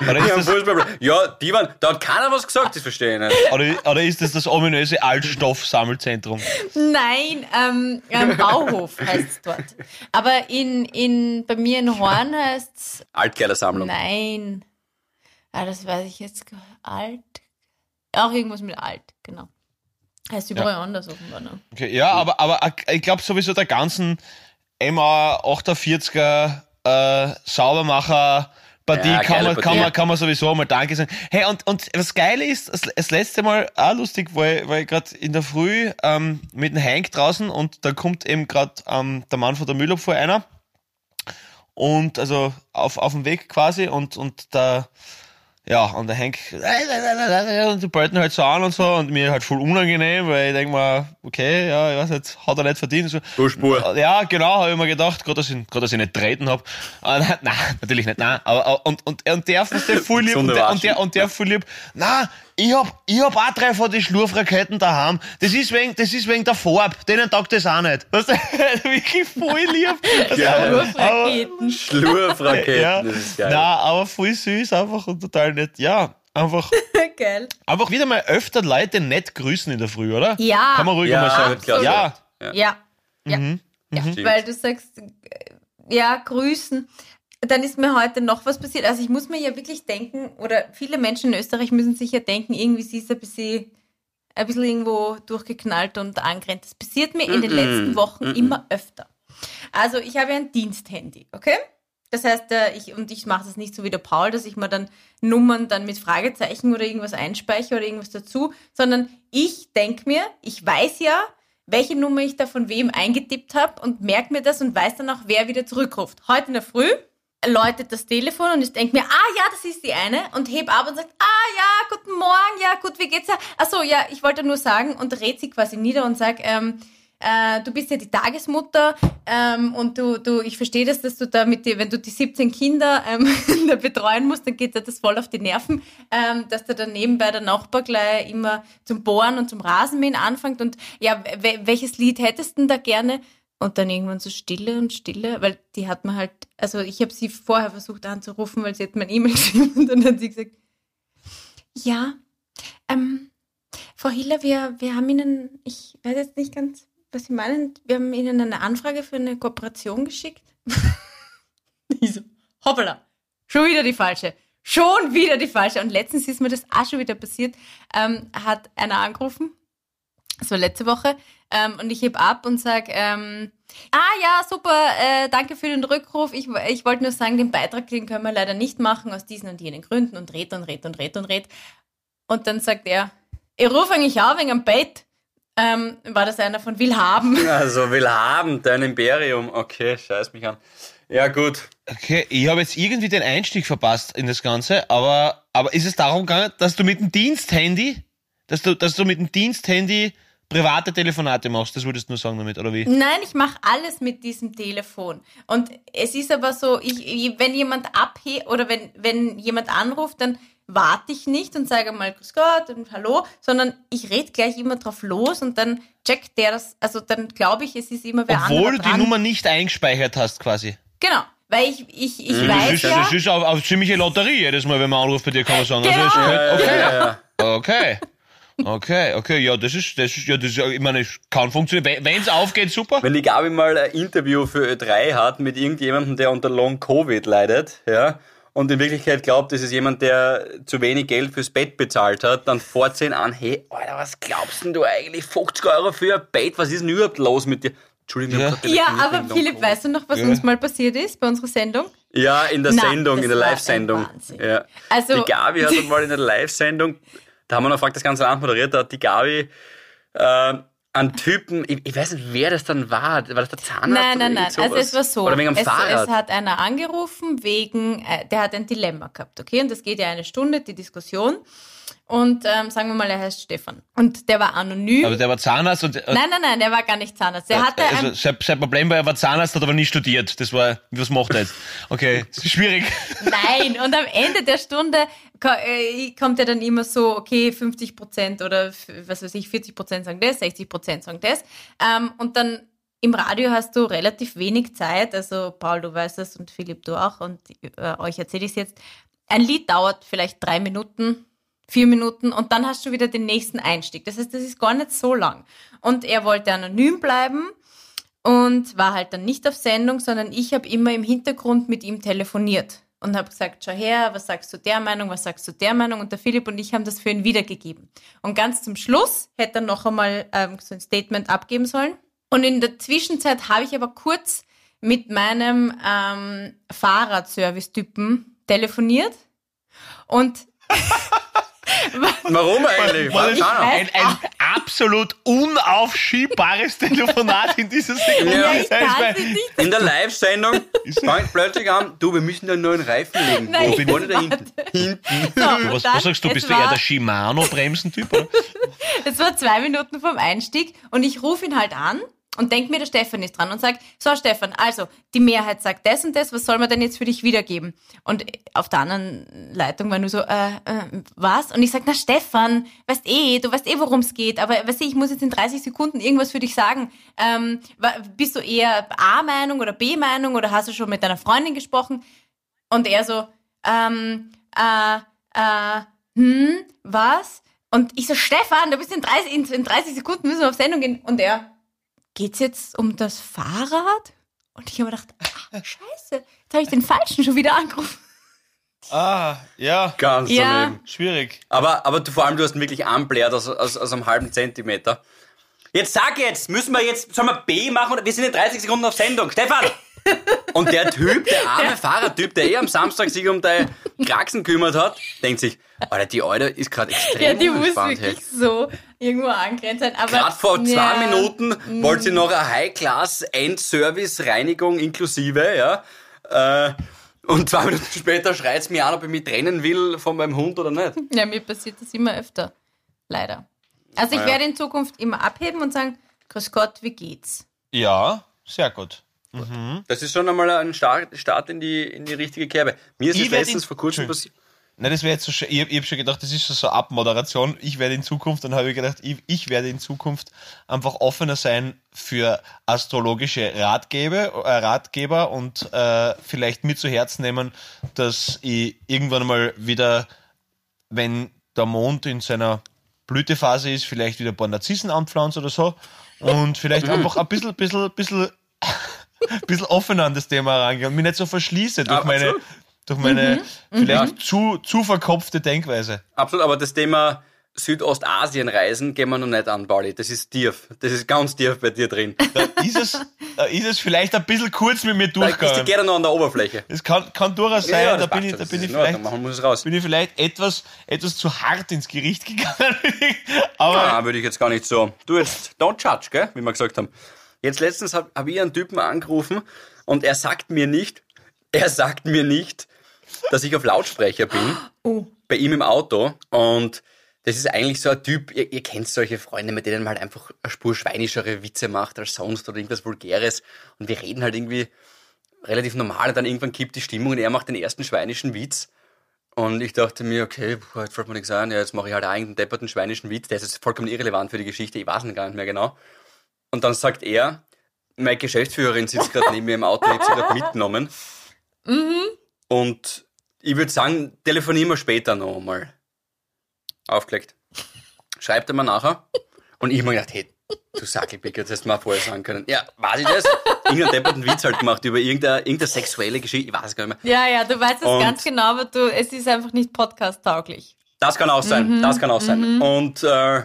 [SPEAKER 4] Oder
[SPEAKER 1] Ja,
[SPEAKER 4] ist,
[SPEAKER 1] am
[SPEAKER 4] das,
[SPEAKER 1] Fußballplatz. ja, die waren, da hat keiner was gesagt, das verstehe ich nicht.
[SPEAKER 4] oder, oder ist das das ominöse Altstoffsammelzentrum?
[SPEAKER 3] Nein, ähm, ähm, Bauhof heißt es dort. Aber in, in, bei mir in Horn heißt es,
[SPEAKER 1] Altkleidersammlung.
[SPEAKER 3] nein. Ah, das weiß ich jetzt. gar- Alt. Auch irgendwas mit alt, genau. Heißt überall anders offenbar. Ne?
[SPEAKER 4] Okay, ja, aber, aber ich glaube sowieso der ganzen MA 48er äh, Saubermacher Partie
[SPEAKER 1] Ja,
[SPEAKER 4] kann, man,
[SPEAKER 1] Partie.
[SPEAKER 4] kann, man, kann man sowieso mal Danke sagen. Hey, und, und das Geile ist, das, das letzte Mal auch lustig, weil, weil ich gerade in der Früh ähm, mit dem Hank draußen und da kommt eben gerade ähm, der Mann von der Müllabfuhr einer und also auf, auf dem Weg quasi und, und der ja, und der Hank und die Burton halt so an und so und mir halt voll unangenehm, weil ich denk mal, okay, ja, ich weiß nicht, hat er nicht verdient. So.
[SPEAKER 1] Spur.
[SPEAKER 4] Ja, genau, habe ich mir gedacht, gerade dass ich, gerade dass ich nicht treten hab. Ah, nein, (laughs) nein, natürlich nicht, nein. Aber, und, und, und der ist der voll lieb und der, und der, und der voll lieb, na, ich hab, ich hab auch drei von die Schlurfraketen daheim. Das ist wegen, das ist wegen der Farbe. Denen taugt das auch nicht. Weißt du, (laughs) wirklich voll lieb. Also, (laughs)
[SPEAKER 1] Ja,
[SPEAKER 4] aber-
[SPEAKER 3] Wurfraketen.
[SPEAKER 1] Schlurfraketen,
[SPEAKER 4] ja,
[SPEAKER 1] das ist geil.
[SPEAKER 4] na, aber voll süß einfach und total nett. Ja, Einfach, (laughs)
[SPEAKER 3] Geil.
[SPEAKER 4] einfach wieder mal öfter Leute nett grüßen in der Früh, oder?
[SPEAKER 3] Ja.
[SPEAKER 4] Kann man ruhig
[SPEAKER 1] Ja,
[SPEAKER 4] mal sagen.
[SPEAKER 1] klasse.
[SPEAKER 4] Ja,
[SPEAKER 1] Ja.
[SPEAKER 3] Ja. Ja.
[SPEAKER 4] Mhm.
[SPEAKER 3] ja.
[SPEAKER 1] Stimmt.
[SPEAKER 3] Weil du sagst, äh, ja, grüßen. Dann ist mir heute noch was passiert. Also ich muss mir ja wirklich denken, oder viele Menschen in Österreich müssen sich ja denken, irgendwie sie ist ein bisschen, ein bisschen irgendwo durchgeknallt und angrennt. Das passiert mir in den letzten Wochen immer öfter. Also ich habe ja ein Diensthandy, okay? Das heißt, äh, ich, und ich mache das nicht so wie der Paul, dass ich mir dann Nummern dann mit Fragezeichen oder irgendwas einspeichere oder irgendwas dazu, sondern ich denke mir, ich weiß ja, welche Nummer ich da von wem eingetippt habe und merke mir das und weiß dann auch, wer wieder zurückruft. Heute in der Früh läutet das Telefon und ich denke mir, ah ja, das ist die eine und heb ab und sagt, ah ja, guten Morgen, ja gut, wie geht's ja? Achso, ja, ich wollte nur sagen und dreht sie quasi nieder und sagt, ähm, äh, du bist ja die Tagesmutter ähm, und du, du, ich verstehe das, dass du da mit dir, wenn du die 17 Kinder ähm, (laughs) da betreuen musst, dann geht dir das voll auf die Nerven, ähm, dass der dann nebenbei der Nachbar gleich immer zum Bohren und zum Rasenmähen anfängt und ja, we- welches Lied hättest du denn da gerne? Und dann irgendwann so Stille und Stille, weil die hat man halt, also ich habe sie vorher versucht anzurufen, weil sie hat mein E-Mail (laughs) geschrieben und dann hat sie gesagt, ja, ähm, Frau Hiller, wir, wir haben Ihnen, ich weiß jetzt nicht ganz, was Sie meinen, wir haben Ihnen eine Anfrage für eine Kooperation geschickt. (laughs) ich so, hoppala, schon wieder die falsche. Schon wieder die falsche. Und letztens ist mir das auch schon wieder passiert, ähm, hat einer angerufen, das war letzte Woche, ähm, und ich heb ab und sag, ähm, ah ja, super, äh, danke für den Rückruf. Ich, ich wollte nur sagen, den Beitrag, den können wir leider nicht machen, aus diesen und jenen Gründen und red und red und red und red. Und dann sagt er, ich rufe eigentlich auch wegen am Bett. Ähm, war das einer von Willhaben? (laughs)
[SPEAKER 1] Also will haben, dein Imperium. Okay, scheiß mich an. Ja, gut.
[SPEAKER 4] Okay, ich habe jetzt irgendwie den Einstieg verpasst in das Ganze, aber, aber ist es darum gegangen, dass du mit dem Diensthandy, dass du, dass du mit dem Diensthandy private Telefonate machst? Das würdest du nur sagen damit, oder wie?
[SPEAKER 3] Nein, ich mache alles mit diesem Telefon. Und es ist aber so, ich, wenn jemand abhebt oder wenn, wenn jemand anruft, dann warte ich nicht und sage mal Grüß Gott und Hallo, sondern ich rede gleich immer drauf los und dann checkt der das, also dann glaube ich, es ist immer wer
[SPEAKER 4] Obwohl
[SPEAKER 3] anderer
[SPEAKER 4] du die
[SPEAKER 3] dran.
[SPEAKER 4] Nummer nicht eingespeichert hast, quasi.
[SPEAKER 3] Genau, weil ich, ich, ich
[SPEAKER 4] Das
[SPEAKER 3] weiß
[SPEAKER 4] ist,
[SPEAKER 3] ja,
[SPEAKER 4] das ist auch, auch ziemliche Lotterie jedes Mal, wenn man anruft bei dir, kann man sagen. Also
[SPEAKER 3] Genau.
[SPEAKER 4] ist, okay,
[SPEAKER 1] Ja, ja.
[SPEAKER 4] okay. Okay, okay, ja, das ist, das ist, ja, das ist, ja, ich meine, es kann funktionieren. Wenn es aufgeht, super.
[SPEAKER 1] Wenn die Gabi mal ein Interview für Ö3 hat mit irgendjemandem, der unter Long Covid leidet, ja, und in Wirklichkeit glaubt, das ist jemand, der zu wenig Geld fürs Bett bezahlt hat, dann fährt sie ihn an, hey, Alter, was glaubst denn du eigentlich? 50 Euro für ein Bett? Was ist denn überhaupt los mit dir? Entschuldigung, ich
[SPEAKER 4] Ja.
[SPEAKER 3] ja, aber
[SPEAKER 1] Long
[SPEAKER 3] Philipp, weißt du noch, was
[SPEAKER 4] Ja.
[SPEAKER 3] uns mal passiert ist bei unserer Sendung?
[SPEAKER 1] Ja, in der
[SPEAKER 3] Na,
[SPEAKER 1] Sendung, in der Live-Sendung.
[SPEAKER 3] Wahnsinn.
[SPEAKER 1] Ja.
[SPEAKER 3] Also-
[SPEAKER 1] die Gabi hat mal in der Live-Sendung, da haben wir noch gefragt, das ganze Land moderiert, da hat die Gabi äh, einen Typen, ich, ich weiß nicht, wer das dann war. War das der Zahnarzt?
[SPEAKER 3] Nein, nein, nein.
[SPEAKER 1] irgend
[SPEAKER 3] Also
[SPEAKER 1] sowas?
[SPEAKER 3] es war so.
[SPEAKER 1] Oder wegen dem
[SPEAKER 3] es,
[SPEAKER 1] Fahrrad.
[SPEAKER 3] es hat einer angerufen wegen, äh, der hat ein Dilemma gehabt, okay? Und das geht ja eine Stunde, die Diskussion. Und ähm, sagen wir mal, er heißt Stefan. Und der war anonym.
[SPEAKER 4] Aber der war Zahnarzt und, und
[SPEAKER 3] nein, nein, nein, der war gar nicht Zahnarzt. Der hatte
[SPEAKER 4] also
[SPEAKER 3] ein,
[SPEAKER 4] sein, sein Problem war, er war Zahnarzt, hat aber nie studiert. Das war, was macht er jetzt? Okay, das (laughs) ist schwierig.
[SPEAKER 3] Nein, und am Ende der Stunde äh, kommt ja dann immer so, okay, 50 Prozent oder was weiß ich, 40 Prozent sagen das, 60 Prozent sagen das. Ähm, und dann im Radio hast du relativ wenig Zeit, also Paul, du weißt das und Philipp, du auch und äh, euch erzähle ich es jetzt. Ein Lied dauert vielleicht drei Minuten, vier Minuten und dann hast du wieder den nächsten Einstieg. Das heißt, das ist gar nicht so lang. Und er wollte anonym bleiben und war halt dann nicht auf Sendung, sondern ich habe immer im Hintergrund mit ihm telefoniert und habe gesagt, schau her, was sagst du der Meinung, was sagst du der Meinung und der Philipp und ich haben das für ihn wiedergegeben. Und ganz zum Schluss hätte er noch einmal ähm, so ein Statement abgeben sollen. Und in der Zwischenzeit habe ich aber kurz mit meinem ähm, Fahrradservice-Typen telefoniert und (laughs)
[SPEAKER 1] Warum eigentlich?
[SPEAKER 4] War das ein, ein absolut unaufschiebbares (laughs) Telefonat in dieser Sekunde.
[SPEAKER 1] Ja,
[SPEAKER 3] ich nicht
[SPEAKER 1] In der Live-Sendung fängt plötzlich an, du, wir müssen da einen neuen Reifen legen.
[SPEAKER 3] Nein,
[SPEAKER 1] Wo bin ich da hinten? Hinten.
[SPEAKER 3] so,
[SPEAKER 4] Was, was sagst du, bist du eher der Shimano-Bremsentyp? (laughs)
[SPEAKER 3] Es war zwei Minuten vom Einstieg und ich rufe ihn halt an und denk mir, der Stefan ist dran und sag, so Stefan, also die Mehrheit sagt das und das, was soll man denn jetzt für dich wiedergeben? Und auf der anderen Leitung war nur so, äh, äh, was? Und ich sag, na Stefan, weißt eh, du weißt eh, worum es geht, aber weißt eh, ich muss jetzt in 30 Sekunden irgendwas für dich sagen. Ähm, bist du eher A-Meinung oder B-Meinung oder hast du schon mit deiner Freundin gesprochen? Und er so, ähm, äh, äh, hm, was? Und ich so, Stefan, du bist in 30, in, in 30 Sekunden müssen wir auf Sendung gehen. Und er, geht's jetzt um das Fahrrad? Und ich habe gedacht, ah, scheiße, jetzt habe ich den Falschen schon wieder angerufen.
[SPEAKER 4] Ah, ja,
[SPEAKER 1] Ganz
[SPEAKER 3] Ja.
[SPEAKER 1] daneben.
[SPEAKER 4] schwierig.
[SPEAKER 1] Aber, aber du, vor allem, du hast ihn wirklich anbläht aus, aus, aus einem halben Zentimeter. Jetzt sag jetzt, müssen wir jetzt, sollen wir B machen oder wir sind in 30 Sekunden auf Sendung. Stefan! Und der Typ, der arme Fahrertyp, der eh am Samstag sich um deine Kraxen kümmert hat, denkt sich, Alter, die Alte ist gerade extrem
[SPEAKER 3] Ja, die muss
[SPEAKER 1] unentspannt. hey.
[SPEAKER 3] wirklich so irgendwo angrenzt sein. Aber
[SPEAKER 1] Gerade vor zwei
[SPEAKER 3] ja,
[SPEAKER 1] Minuten wollte sie noch eine High-Class-End-Service-Reinigung inklusive, ja. Äh, und zwei Minuten später schreit mir an, ob ich mich trennen will von meinem Hund oder nicht.
[SPEAKER 3] Ja, mir passiert das immer öfter. Leider. Also ich
[SPEAKER 1] Ja.
[SPEAKER 3] werde in Zukunft immer abheben und sagen, Grüß Gott, wie geht's?
[SPEAKER 4] Ja, sehr gut.
[SPEAKER 1] Das ist schon einmal ein Start, Start in, die, in die richtige Kerbe. Mir ist
[SPEAKER 4] Ich
[SPEAKER 1] es
[SPEAKER 4] werd
[SPEAKER 1] letztens vor kurzem passiert.
[SPEAKER 4] Nein, das wäre jetzt so schön. Ich, ich habe schon gedacht, das ist so Abmoderation. Ich werde in Zukunft, dann habe ich gedacht, ich, ich werde in Zukunft einfach offener sein für astrologische Ratgeber, äh, Ratgeber und äh, vielleicht mit zu Herzen nehmen, dass ich irgendwann mal wieder, wenn der Mond in seiner Blütephase ist, vielleicht wieder ein paar Narzissen anpflanze oder so und vielleicht (clears throat) einfach ein bisschen, bisschen, bisschen, (laughs) bisschen offener an das Thema herangehen und mich nicht so verschließe durch
[SPEAKER 1] Ja,
[SPEAKER 4] meine,
[SPEAKER 1] absolut.
[SPEAKER 4] durch meine vielleicht zu, zu verkopfte Denkweise.
[SPEAKER 1] Absolut, aber das Thema Südostasien reisen gehen wir noch nicht an, Pauli. Das ist tief. Das ist ganz tief bei dir drin.
[SPEAKER 4] Da ist es, da ist es vielleicht ein bisschen kurz mit mir
[SPEAKER 1] Da ist die
[SPEAKER 4] durchgegangen.
[SPEAKER 1] gerne noch an der Oberfläche.
[SPEAKER 4] Es kann, kann durchaus sein,
[SPEAKER 1] Ja, ja,
[SPEAKER 4] da
[SPEAKER 1] das
[SPEAKER 4] bin ich, da
[SPEAKER 1] Das
[SPEAKER 4] bin ich
[SPEAKER 1] Ordnung.
[SPEAKER 4] vielleicht,
[SPEAKER 1] Machen wir es raus.
[SPEAKER 4] bin ich vielleicht etwas, etwas zu hart ins Gericht (laughs) gegangen. Aber
[SPEAKER 1] Ah, würde ich jetzt gar nicht so. Du jetzt, don't judge, gell? Wie wir gesagt haben. Jetzt letztens habe hab ich einen Typen angerufen und er sagt mir nicht, er sagt mir nicht, dass ich auf Lautsprecher bin.
[SPEAKER 3] Oh.
[SPEAKER 1] Bei ihm im Auto. Und das ist eigentlich so ein Typ, ihr, ihr kennt solche Freunde, mit denen man halt einfach eine Spur schweinischere Witze macht als sonst oder irgendwas Vulgäres. Und wir reden halt irgendwie relativ normal und dann irgendwann kippt die Stimmung und er macht den ersten schweinischen Witz. Und ich dachte mir, okay, boah, jetzt fällt mir nichts ein, ja, jetzt mache ich halt auch irgendeinen depperten schweinischen Witz, der ist jetzt vollkommen irrelevant für die Geschichte, ich weiß ihn gar nicht mehr genau. Und dann sagt er, meine Geschäftsführerin sitzt gerade neben mir im Auto, ich habe sie gerade mitgenommen. Und ich würde sagen, telefonieren wir später noch einmal. Aufgelegt. Schreibt er mir nachher. Und ich hab mir gedacht, hey, du Sackelpicker, das hättest du mir auch vorher sagen können. Ja, weiß ich das? Irgendeinen depperten Witz halt gemacht über irgendeine, irgendeine sexuelle Geschichte, ich weiß es gar nicht mehr.
[SPEAKER 3] Ja, ja, du weißt es
[SPEAKER 1] Und-
[SPEAKER 3] ganz genau, aber du, es ist einfach nicht podcast-tauglich.
[SPEAKER 1] Das kann auch sein, das kann auch sein. Und, äh,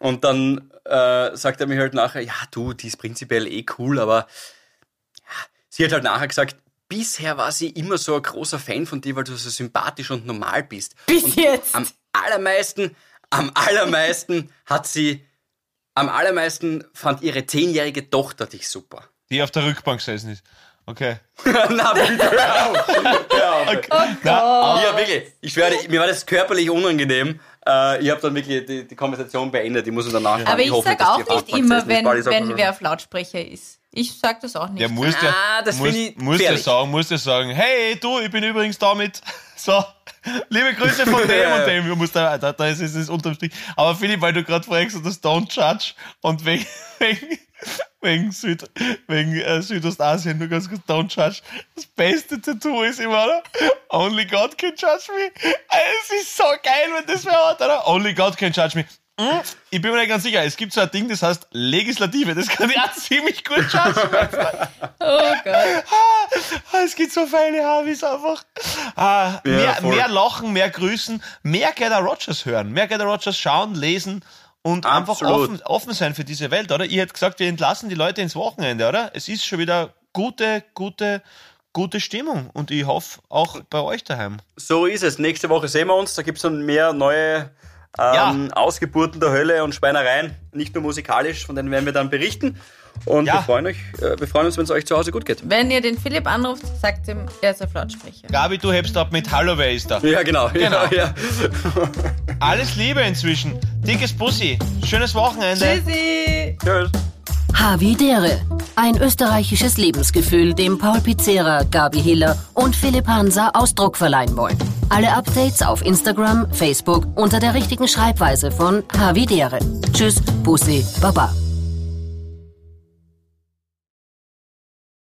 [SPEAKER 1] und dann äh, sagt er mir halt nachher, ja du, die ist prinzipiell eh cool, aber ja, sie hat halt nachher gesagt, bisher war sie immer so ein großer Fan von dir, weil du so sympathisch und normal bist.
[SPEAKER 3] Bis
[SPEAKER 1] und
[SPEAKER 3] jetzt.
[SPEAKER 1] Am allermeisten, am allermeisten (laughs) hat sie, am allermeisten fand ihre zehnjährige Tochter dich super.
[SPEAKER 4] die auf der Rückbank gesessen ist. Okay. (laughs)
[SPEAKER 1] Na bitte, (laughs) hör auf. Hör auf.
[SPEAKER 4] Na,
[SPEAKER 1] Ja, wirklich. Ich schwöre, mir war das körperlich unangenehm. Äh, ich habe dann wirklich die, die Konversation beendet. Die muss ich danach
[SPEAKER 3] Aber ich,
[SPEAKER 1] hoffe,
[SPEAKER 3] sag
[SPEAKER 1] dass die
[SPEAKER 3] auch nicht immer, wenn,
[SPEAKER 1] ich sag
[SPEAKER 3] wenn wer auf Lautsprecher ist. Ich sag das auch nicht.
[SPEAKER 4] der muss ja,
[SPEAKER 1] Ah, das
[SPEAKER 4] muss,
[SPEAKER 1] ich
[SPEAKER 4] muss
[SPEAKER 1] gefährlich.
[SPEAKER 4] sagen, muss ja sagen, hey, du, ich bin übrigens damit. (laughs) So, liebe Grüße von (laughs) dem und dem. Du musst da, da, da ist es unterm Strich. Aber Philipp, weil du gerade vorher gesagt hast, don't judge und wegen, (laughs) wegen, wegen, Süd, wegen äh, Südostasien, nur ganz kurz, don't judge. Das beste Tattoo ist immer, oder? Only God can judge me. Es ist so geil, wenn das wer hat, oder? Only God can judge me. Hm? Ich bin mir nicht ganz sicher. Es gibt so ein Ding, das heißt Legislative. Das kann ich auch (laughs) ziemlich gut judgen. (laughs)
[SPEAKER 3] Oh Gott.
[SPEAKER 4] Ah, Es gibt so feine Habis einfach. Ah, mehr,
[SPEAKER 1] voll.
[SPEAKER 4] mehr lachen, mehr grüßen, mehr Gerda Rogers hören, mehr Gerda Rogers schauen, lesen und einfach
[SPEAKER 1] Absolut.
[SPEAKER 4] offen, offen sein für diese Welt, oder? Ihr hättet gesagt, wir entlassen die Leute ins Wochenende, oder? Es ist schon wieder gute, gute, gute Stimmung und ich hoffe auch bei euch daheim.
[SPEAKER 1] So ist es. Nächste Woche sehen wir uns. Da gibt es dann mehr neue ähm, Ausgeburten der Hölle und Schweinereien. Nicht nur musikalisch, von denen werden wir dann berichten. Und
[SPEAKER 4] Ja.
[SPEAKER 1] wir, freuen euch, äh, wir freuen uns, wenn es euch zu Hause gut geht.
[SPEAKER 3] Wenn ihr den Philipp anruft, sagt ihm, er ist auf Lautsprecher.
[SPEAKER 4] Gabi, du hebst ab mit Hallo, wer ist da?
[SPEAKER 1] Ja, genau.
[SPEAKER 4] Genau.
[SPEAKER 1] Ja, ja. (laughs)
[SPEAKER 4] Alles Liebe inzwischen. Dickes Bussi. Schönes Wochenende.
[SPEAKER 3] Tschüssi!
[SPEAKER 1] Tschüss.
[SPEAKER 5] Havidere. Ein österreichisches Lebensgefühl, dem Paul Pizzera, Gabi Hiller und Philipp Hansa Ausdruck verleihen wollen. Alle Updates auf Instagram, Facebook unter der richtigen Schreibweise von Havidere. Tschüss, Bussi, Baba.